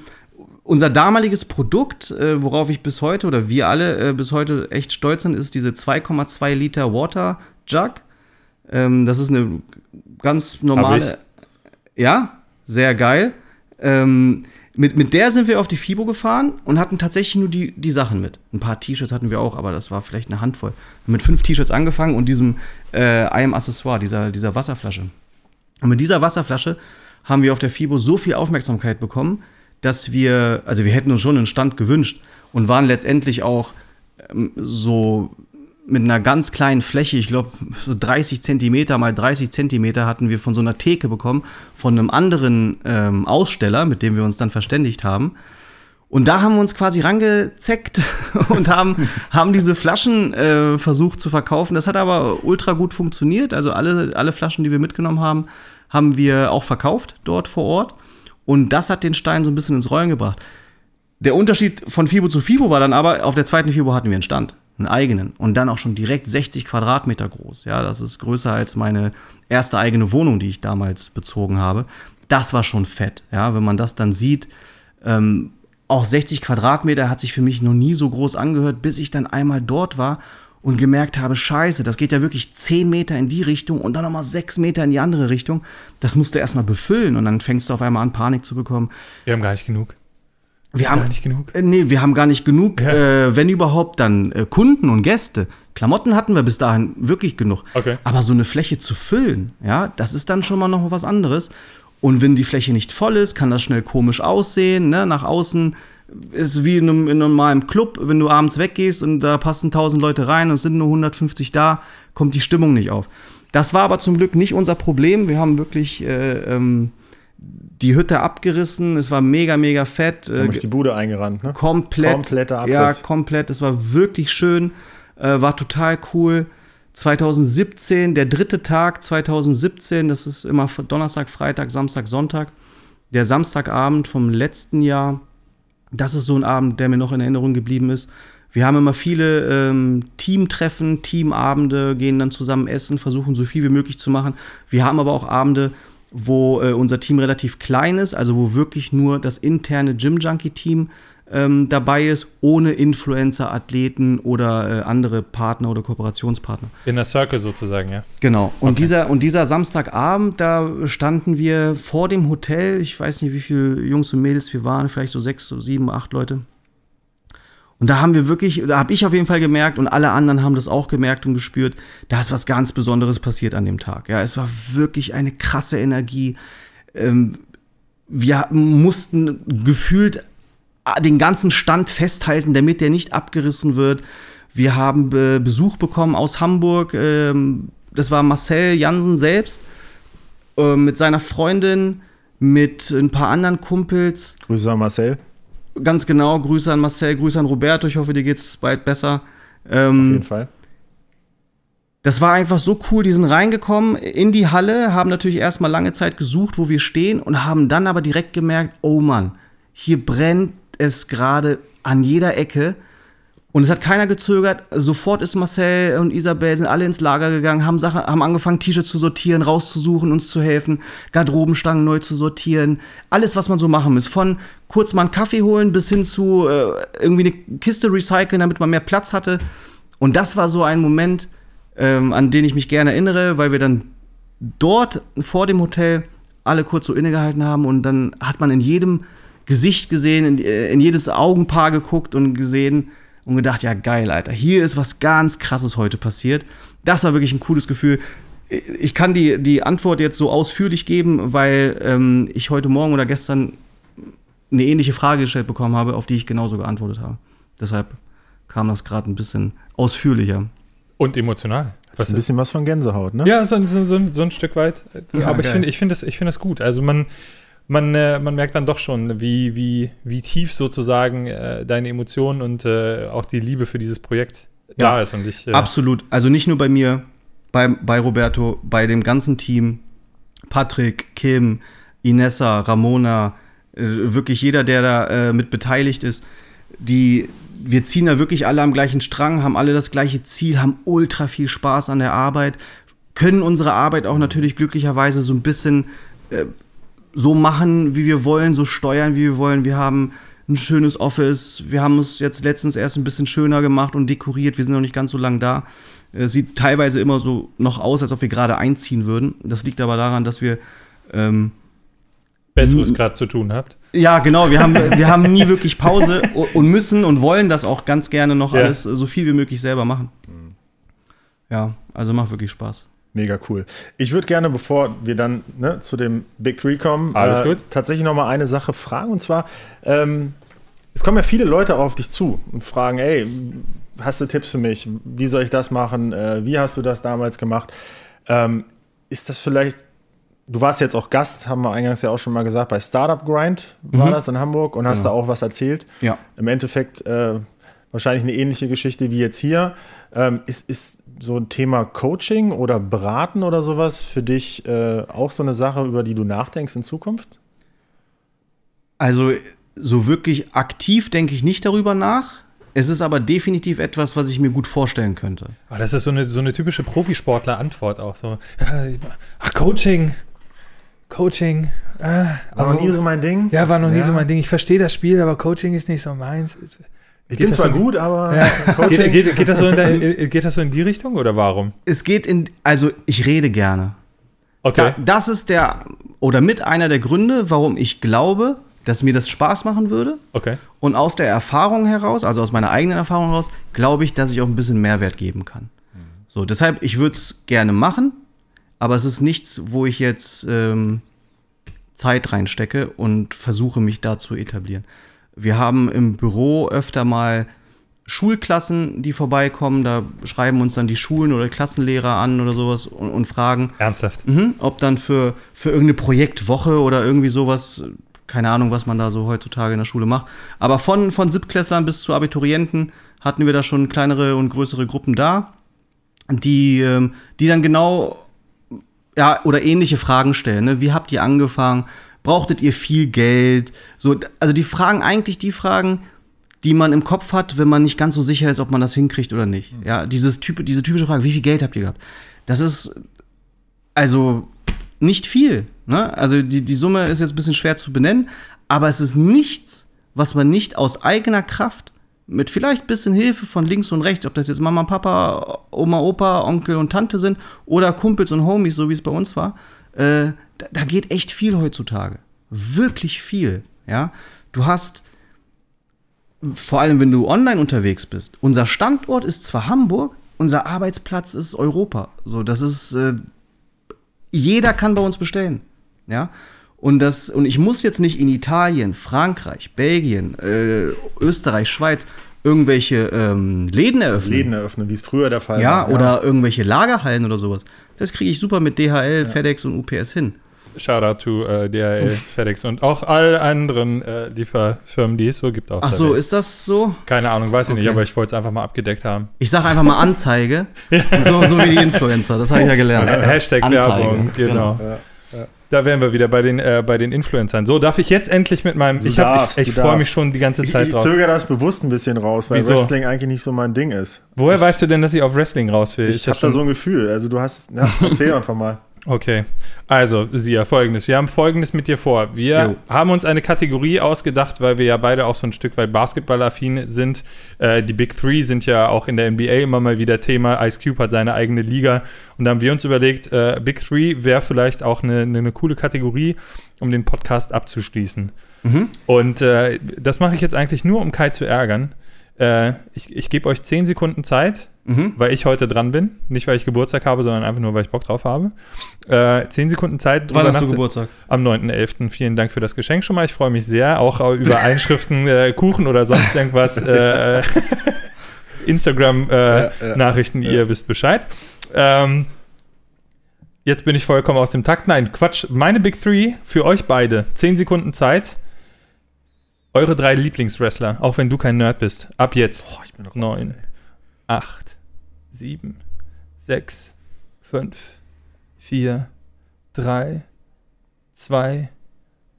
unser damaliges Produkt, äh, worauf ich bis heute oder wir alle äh, bis heute echt stolz sind, ist diese 2,2 Liter Water Jug. Ähm, das ist eine ganz normale. Ja, sehr geil. Ähm, mit, mit der sind wir auf die FIBO gefahren und hatten tatsächlich nur die, die Sachen mit. Ein paar T-Shirts hatten wir auch, aber das war vielleicht eine Handvoll. Mit fünf T-Shirts angefangen und diesem äh, einem Accessoire, dieser, dieser Wasserflasche. Und mit dieser Wasserflasche haben wir auf der FIBO so viel Aufmerksamkeit bekommen, dass wir, also wir hätten uns schon einen Stand gewünscht und waren letztendlich auch ähm, so mit einer ganz kleinen Fläche, ich glaube so 30 Zentimeter mal 30 Zentimeter hatten wir von so einer Theke bekommen, von einem anderen ähm, Aussteller, mit dem wir uns dann verständigt haben. Und da haben wir uns quasi rangezeckt <laughs> und haben, haben diese Flaschen äh, versucht zu verkaufen. Das hat aber ultra gut funktioniert. Also alle, alle Flaschen, die wir mitgenommen haben, haben wir auch verkauft dort vor Ort. Und das hat den Stein so ein bisschen ins Rollen gebracht. Der Unterschied von FIBO zu FIBO war dann aber, auf der zweiten FIBO hatten wir einen Stand, einen eigenen. Und dann auch schon direkt 60 Quadratmeter groß. Ja, das ist größer als meine erste eigene Wohnung, die ich damals bezogen habe. Das war schon fett. Ja, wenn man das dann sieht, ähm, auch 60 Quadratmeter hat sich für mich noch nie so groß angehört, bis ich dann einmal dort war und gemerkt habe, scheiße, das geht ja wirklich 10 Meter in die Richtung und dann nochmal 6 Meter in die andere Richtung. Das musst du erstmal befüllen und dann fängst du auf einmal an, Panik zu bekommen. Wir haben gar nicht genug. Wir haben Gar nicht genug. Äh, nee, wir haben gar nicht genug, Ja. äh, wenn überhaupt, dann äh, Kunden und Gäste. Klamotten hatten wir bis dahin wirklich genug. Okay. Aber so eine Fläche zu füllen, ja, das ist dann schon mal noch was anderes. Und wenn die Fläche nicht voll ist, kann das schnell komisch aussehen. Ne? Nach außen ist wie in einem, in einem normalen Club, wenn du abends weggehst und da passen 1000 Leute rein und es sind nur 150 da, kommt die Stimmung nicht auf. Das war aber zum Glück nicht unser Problem. Wir haben wirklich äh, ähm, die Hütte abgerissen. Es war mega, mega fett. haben Äh, die Bude eingerannt, ne? komplett. Kompletter Abriss. Ja, komplett. Es war wirklich schön. Äh, war total cool. 2017, der dritte Tag 2017, das ist immer Donnerstag, Freitag, Samstag, Sonntag. Der Samstagabend vom letzten Jahr, das ist so ein Abend, der mir noch in Erinnerung geblieben ist. Wir haben immer viele ähm, Teamtreffen, Teamabende, gehen dann zusammen essen, versuchen so viel wie möglich zu machen. Wir haben aber auch Abende, wo äh, unser Team relativ klein ist, also wo wirklich nur das interne Gym Junkie Team ähm, dabei ist, ohne Influencer, Athleten oder äh, andere Partner oder Kooperationspartner. In der Circle sozusagen, ja. Genau. Und, dieser, und dieser Samstagabend, da standen wir vor dem Hotel. Ich weiß nicht, wie viele Jungs und Mädels wir waren, vielleicht so sechs, so sieben, acht Leute. Und da haben wir wirklich, da habe ich auf jeden Fall gemerkt und alle anderen haben das auch gemerkt und gespürt, da ist was ganz Besonderes passiert an dem Tag. Ja, es war wirklich eine krasse Energie. Ähm, wir mussten gefühlt den ganzen Stand festhalten, damit der nicht abgerissen wird. Wir haben Be Besuch bekommen aus Hamburg. Ähm, das war Marcel Jansen selbst äh, mit seiner Freundin, mit ein paar anderen Kumpels. Grüße an Marcel. Ganz genau, Grüße an Marcel, Grüße an Roberto. Ich hoffe, dir geht's bald besser. Ähm, Auf jeden Fall. Das war einfach so cool. Die sind reingekommen in die Halle, haben natürlich erstmal lange Zeit gesucht, wo wir stehen und haben dann aber direkt gemerkt, oh Mann, hier brennt es gerade an jeder Ecke. Und es hat keiner gezögert. Sofort ist Marcel und Isabel sind alle ins Lager gegangen, haben, Sachen, haben angefangen, T-Shirts zu sortieren, rauszusuchen, uns zu helfen, Garderobenstangen neu zu sortieren. Alles, was man so machen muss. Von kurz mal einen Kaffee holen bis hin zu äh, irgendwie eine Kiste recyceln, damit man mehr Platz hatte. Und das war so ein Moment, ähm, an den ich mich gerne erinnere, weil wir dann dort vor dem Hotel alle kurz so innegehalten haben und dann hat man in jedem Gesicht gesehen, in, in jedes Augenpaar geguckt und gesehen und gedacht, ja geil, Alter, hier ist was ganz krasses heute passiert. Das war wirklich ein cooles Gefühl. Ich kann die, die Antwort jetzt so ausführlich geben, weil ähm, ich heute Morgen oder gestern eine ähnliche Frage gestellt bekommen habe, auf die ich genauso geantwortet habe. Deshalb kam das gerade ein bisschen ausführlicher. Und emotional. Was ein bisschen was von Gänsehaut, ne? Ja, so, so, so, so ein Stück weit. Ja, Aber ich geil. finde ich find das, ich find das gut. Also man, man, äh, man merkt dann doch schon, wie, wie, wie tief sozusagen äh, deine Emotionen und äh, auch die Liebe für dieses Projekt Ja. da ist. Und ich, äh, Absolut. Also nicht nur bei mir, bei, bei Roberto, bei dem ganzen Team. Patrick, Kim, Inessa, Ramona, äh, wirklich jeder, der da äh, mit beteiligt ist. Die, wir ziehen da wirklich alle am gleichen Strang, haben alle das gleiche Ziel, haben ultra viel Spaß an der Arbeit, können unsere Arbeit auch natürlich glücklicherweise so ein bisschen so machen, wie wir wollen, so steuern, wie wir wollen. Wir haben ein schönes Office. Wir haben es jetzt letztens erst ein bisschen schöner gemacht und dekoriert. Wir sind noch nicht ganz so lang da. Es sieht teilweise immer so noch aus, als ob wir gerade einziehen würden. Das liegt aber daran, dass wir ähm, Besseres gerade zu tun habt. ja, genau, wir haben, wir haben nie wirklich Pause und müssen und wollen das auch ganz gerne noch Ja. alles so viel wie möglich selber machen. Ja, also macht wirklich Spaß. Mega cool. Ich würde gerne, bevor wir dann ne, zu dem Big Three kommen, äh, Alles gut. tatsächlich noch mal eine Sache fragen. Und zwar, ähm, es kommen ja viele Leute auf dich zu und fragen, ey, hast du Tipps für mich? Wie soll ich das machen? Äh, wie hast du das damals gemacht? Ähm, ist das vielleicht, du warst jetzt auch Gast, haben wir eingangs ja auch schon mal gesagt, bei Startup Grind war das in Hamburg und hast da auch was erzählt. Ja. Im Endeffekt äh, wahrscheinlich eine ähnliche Geschichte wie jetzt hier. Ähm, ist, ist so ein Thema Coaching oder Beraten oder sowas für dich äh, auch so eine Sache, über die du nachdenkst in Zukunft? Also so wirklich aktiv denke ich nicht darüber nach. Es ist aber definitiv etwas, was ich mir gut vorstellen könnte. Aber das ist so eine, so eine typische Profisportler-Antwort auch. So, ja, ah, Coaching. Coaching. Ah, War noch nie so mein Ding. ja, war noch nie Ja. so mein Ding. Ich verstehe das Spiel, aber Coaching ist nicht so meins. Ich Geht bin zwar so- gut, aber Ja. <laughs> Geht, geht, geht, das so in der, äh, geht das so in die Richtung oder warum? Es geht in, also ich rede gerne. Okay. Da, das ist der, oder mit einer der Gründe, warum ich glaube, dass mir das Spaß machen würde. Okay. Und aus der Erfahrung heraus, also aus meiner eigenen Erfahrung heraus, glaube ich, dass ich auch ein bisschen Mehrwert geben kann. So, deshalb, ich würde es gerne machen, aber es ist nichts, wo ich jetzt ähm, Zeit reinstecke und versuche, mich da zu etablieren. Wir haben im Büro öfter mal Schulklassen, die vorbeikommen. Da schreiben uns dann die Schulen oder Klassenlehrer an oder sowas und, und fragen, Ernsthaft. Mhm, ob dann für, für irgendeine Projektwoche oder irgendwie sowas, keine Ahnung, was man da so heutzutage in der Schule macht. Aber von, von Siebtklässlern bis zu Abiturienten hatten wir da schon kleinere und größere Gruppen da, die, ähm, die dann genau ja, oder ähnliche Fragen stellen. Ne? Wie habt ihr angefangen? Brauchtet ihr viel Geld? So, also die fragen eigentlich die Fragen, die man im Kopf hat, wenn man nicht ganz so sicher ist, ob man das hinkriegt oder nicht. Ja, dieses typ, diese typische Frage, wie viel Geld habt ihr gehabt? Das ist also nicht viel. Ne? Also die, die Summe ist jetzt ein bisschen schwer zu benennen, aber es ist nichts, was man nicht aus eigener Kraft mit vielleicht ein bisschen Hilfe von links und rechts, ob das jetzt Mama, Papa, Oma, Opa, Onkel und Tante sind oder Kumpels und Homies, so wie es bei uns war, äh, da, da geht echt viel heutzutage. Wirklich viel. Ja, du hast vor allem, wenn du online unterwegs bist. Unser Standort ist zwar Hamburg, unser Arbeitsplatz ist Europa. So, das ist äh, jeder kann bei uns bestellen. Ja. Und, das, und ich muss jetzt nicht in Italien, Frankreich, Belgien, äh, Österreich, Schweiz irgendwelche ähm, Läden eröffnen. Läden eröffnen, wie es früher der Fall ja, war. oder irgendwelche Lagerhallen oder sowas. Das kriege ich super mit DHL, FedEx und UPS hin. Shoutout to äh, DHL, FedEx und auch all anderen äh, Lieferfirmen, die es so gibt. Auf Ach so, Welt. ist das so? Keine Ahnung, weiß ich nicht, Okay. aber ich wollte es einfach mal abgedeckt haben. Ich sage einfach mal Anzeige. <laughs> so, so wie die Influencer, das habe ich ja gelernt. Hashtag Anzeige, Werbung, genau. Da wären wir wieder bei den, äh, bei den Influencern. So, darf ich jetzt endlich mit meinem. Du ich darfst, ich, ich freue mich schon die ganze Ich, Zeit ich drauf. zögere das bewusst ein bisschen raus, weil Wieso? Wrestling eigentlich nicht so mein Ding ist. Woher weißt du denn, dass ich auf Wrestling raus will? Ich, hab habe da so ein Gefühl. Also du hast, ja, erzähl <laughs> einfach mal. Okay, also Sia, folgendes. Wir haben folgendes mit dir vor. Wir Jo. haben uns eine Kategorie ausgedacht, weil wir ja beide auch so ein Stück weit basketballaffin sind. Äh, die Big Three sind ja auch in der NBA immer mal wieder Thema. Ice Cube hat seine eigene Liga. Und da haben wir uns überlegt, äh, Big Three wäre vielleicht auch eine, eine, eine coole Kategorie, um den Podcast abzuschließen. Und äh, das mache ich jetzt eigentlich nur, um Kai zu ärgern. Äh, ich ich gebe euch 10 Sekunden Zeit, Mhm. weil ich heute dran bin. Nicht, weil ich Geburtstag habe, sondern einfach nur, weil ich Bock drauf habe. Äh, 10 Sekunden Zeit. Wann hast du Geburtstag? Am 9.11. Vielen Dank für das Geschenk schon mal. Ich freue mich sehr. Auch äh, über Einschriften, äh, Kuchen oder sonst irgendwas. <laughs> Äh, Instagram-Nachrichten, ja. ihr wisst Bescheid. Ähm, jetzt bin ich vollkommen aus dem Takt. Nein, Quatsch. Meine Big Three für euch beide. 10 Sekunden Zeit. Eure drei Lieblingswrestler, auch wenn du kein Nerd bist. Ab jetzt. Boah, ich bin raus, Neun. ey. 8, 7, 6, 5, 4, 3, 2,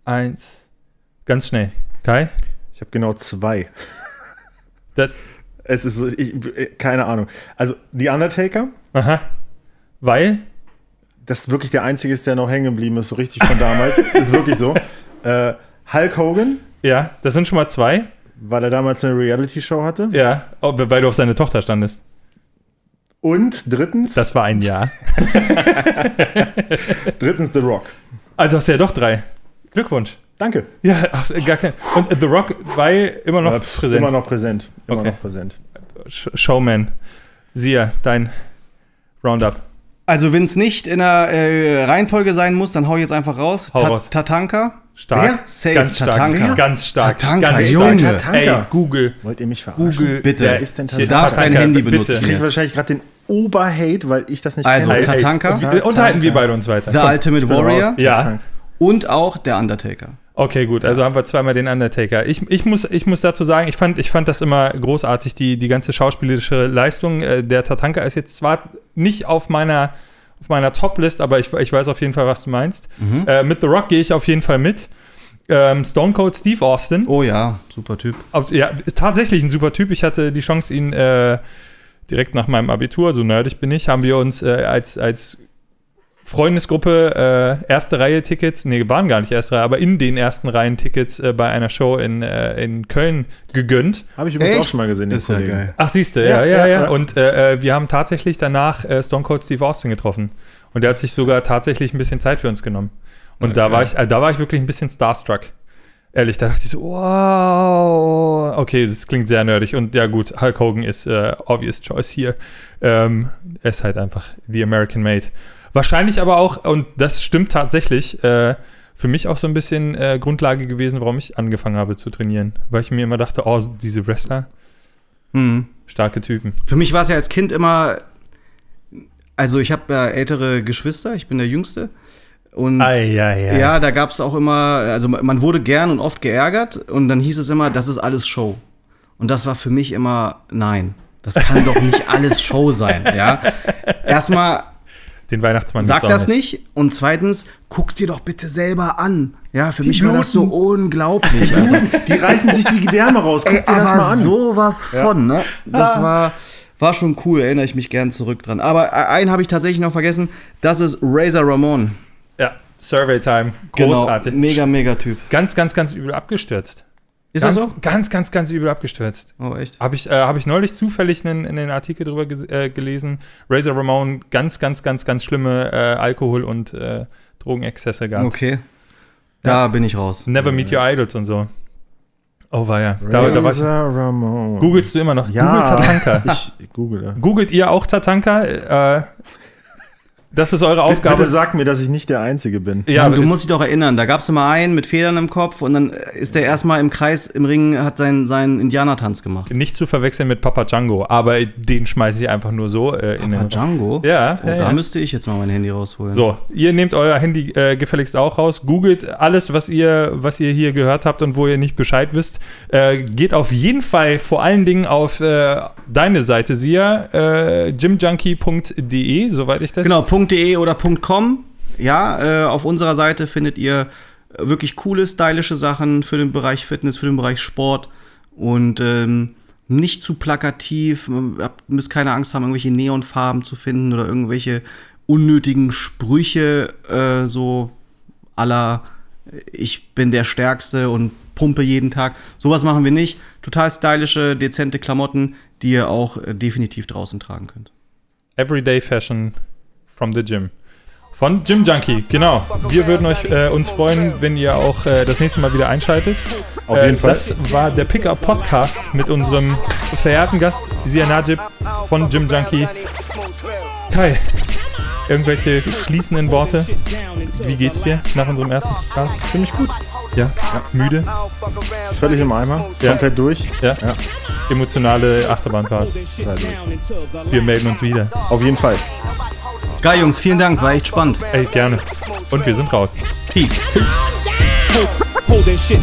1. Ganz schnell. Kai? Ich habe genau zwei. Das, Es ist, ich, keine Ahnung. Also, The Undertaker, aha. Weil? das ist wirklich der einzige, ist, der noch hängen geblieben ist, so richtig von damals. <laughs> ist wirklich so. Äh, Hulk Hogan, Ja, das sind schon mal zwei. weil er damals eine Reality-Show hatte. Ja, weil du auf seine Tochter standest. Und drittens, Das war ein Ja. <laughs> drittens The Rock. Also hast du ja doch drei. Glückwunsch. Danke. Ja, ach, gar kein. Und The Rock, weil immer noch pff, präsent. Immer noch präsent. Immer Okay. noch präsent. Sh- Showman. Sia, dein Roundup. Also, wenn es nicht in der äh, Reihenfolge sein muss, dann hau ich jetzt einfach raus. Hau Ta raus. Tatanka. Stark. Wer? Safe, Ganz stark. Tatanka. Ganz stark. Tatanka, ganz Junge. stark. Tatanka. Ey, Google. Wollt ihr mich verarschen? Google. Bitte. Wer ist denn Tatanka? darfst dein Handy bitte. benutzen. Ich kriege wahrscheinlich gerade den Oberhate, weil ich das nicht Also, kenne. Ey, Tatanka. wir- Unterhalten wir beide uns weiter. The Komm. Ultimate Warrior. Ja. Und auch der Undertaker. Okay, gut. Also haben wir zweimal den Undertaker. Ich, ich, muss, ich muss dazu sagen, ich fand, ich fand das immer großartig, die, die ganze schauspielerische Leistung. Äh, Der Tatanka ist jetzt zwar nicht auf meiner, auf meiner Top-List, aber ich, ich weiß auf jeden Fall, was du meinst. Äh, mit The Rock gehe ich auf jeden Fall mit. Ähm, Stone Cold Steve Austin. Oh ja, super Typ. Auf, ja, ist tatsächlich ein super Typ. Ich hatte die Chance, ihn äh, direkt nach meinem Abitur, so nerdig bin ich, haben wir uns äh, als, als Freundesgruppe äh, erste Reihe Tickets, nee, waren gar nicht erste Reihe, aber in den ersten Reihen Tickets äh, bei einer Show in, äh, in Köln gegönnt. Habe ich übrigens Echt? auch schon mal gesehen, den ja Kollegen. geil. Ach, siehst du, ja, Ja, ja, ja, ja. ja. Und äh, äh, wir haben tatsächlich danach äh, Stone Cold Steve Austin getroffen. Und der hat sich sogar tatsächlich ein bisschen Zeit für uns genommen. Und da, war ich, äh, da war ich wirklich ein bisschen starstruck. Ehrlich, da dachte ich so, wow. Okay, das klingt sehr nerdig. Und ja, gut, Hulk Hogan ist äh, obvious choice hier. Ähm, er ist halt einfach the American Made. Wahrscheinlich aber auch, und das stimmt tatsächlich, äh, für mich auch so ein bisschen äh, Grundlage gewesen, warum ich angefangen habe zu trainieren. Weil ich mir immer dachte, oh, diese Wrestler, Mhm. starke Typen. Für mich war es ja als Kind immer. Also, ich habe ja ältere Geschwister, ich bin der Jüngste. Und ja, ja. ja, da gab es auch immer, also man wurde gern und oft geärgert und dann hieß es immer, das ist alles Show. Und das war für mich immer, nein, das kann doch nicht <laughs> alles Show sein, ja. Erstmal Den Weihnachtsmann sag das nicht und zweitens guck's dir doch bitte selber an. Ja, für mich war das so unglaublich. <laughs> Alter. Die reißen sich die Gedärme raus. Guck Ey, dir das mal an. sowas von, ne? Das war, war schon cool, erinnere ich mich gern zurück dran. Aber äh, einen habe ich tatsächlich noch vergessen, das ist Razor Ramon. Ja, Survey Time. Großartig. Genau, mega, mega Typ. Ganz, ganz, ganz übel abgestürzt. Ist ganz, das so? Ganz, ganz, ganz übel abgestürzt. Oh, echt? Habe ich, äh, hab ich neulich zufällig einen, einen Artikel drüber ge äh, gelesen. Razor Ramon, ganz, ganz, ganz, ganz schlimme äh, Alkohol- und äh, Drogenexzesse gehabt. Okay. Da bin ich raus. Never Meet Your Idols und so. Oh, war ja. Da, da war ich, Razor Ramon. googelst du immer noch? Ja. Google Tatanka. Ich google. Googelt ihr auch Tatanka? Äh, das ist eure Bitte Aufgabe. sag mir, dass ich nicht der Einzige bin. ja, Mann, du musst dich doch erinnern, da gab es immer einen mit Federn im Kopf und dann ist der erstmal im Kreis im Ring, hat seinen, seinen Indianertanz gemacht. nicht zu verwechseln mit Papa Django, aber den schmeiße ich einfach nur so äh, in Aber den. Django? Ja, Oh, ja, da ja. müsste ich jetzt mal mein Handy rausholen. So, ihr nehmt euer Handy äh, gefälligst auch raus, googelt alles, was ihr, was ihr hier gehört habt und wo ihr nicht Bescheid wisst. Äh, geht auf jeden Fall vor allen Dingen auf äh, deine Seite, Sia, äh, gymjunkie.de, soweit ich das. Genau, .de oder .com. Ja, äh, auf unserer Seite findet ihr wirklich coole, stylische Sachen für den Bereich Fitness, für den Bereich Sport und ähm, nicht zu plakativ. Ihr habt- müsst keine Angst haben, irgendwelche Neonfarben zu finden oder irgendwelche unnötigen Sprüche, äh, so aller ich bin der Stärkste und pumpe jeden Tag. Sowas machen wir nicht. Total stylische, dezente Klamotten, die ihr auch äh, definitiv draußen tragen könnt. Everyday Fashion from the Gym. Von Gym Junkie, genau. Wir würden euch, äh, uns freuen, wenn ihr auch äh, das nächste Mal wieder einschaltet. Auf Äh, jeden Fall. Das war der Pickup Podcast mit unserem verehrten Gast Sia Najib von Gym Junkie. Kai, irgendwelche schließenden Worte? Wie geht's dir nach unserem ersten Podcast? Ziemlich gut. Ja, müde, Völlig im Eimer. Ja. Komplett durch. ja, Ja. emotionale Achterbahnfahrt. Wir melden uns wieder. Auf jeden Fall. Geil, Jungs, vielen Dank, war echt spannend. Ey, gerne. Und wir sind raus. Peace. Holding shit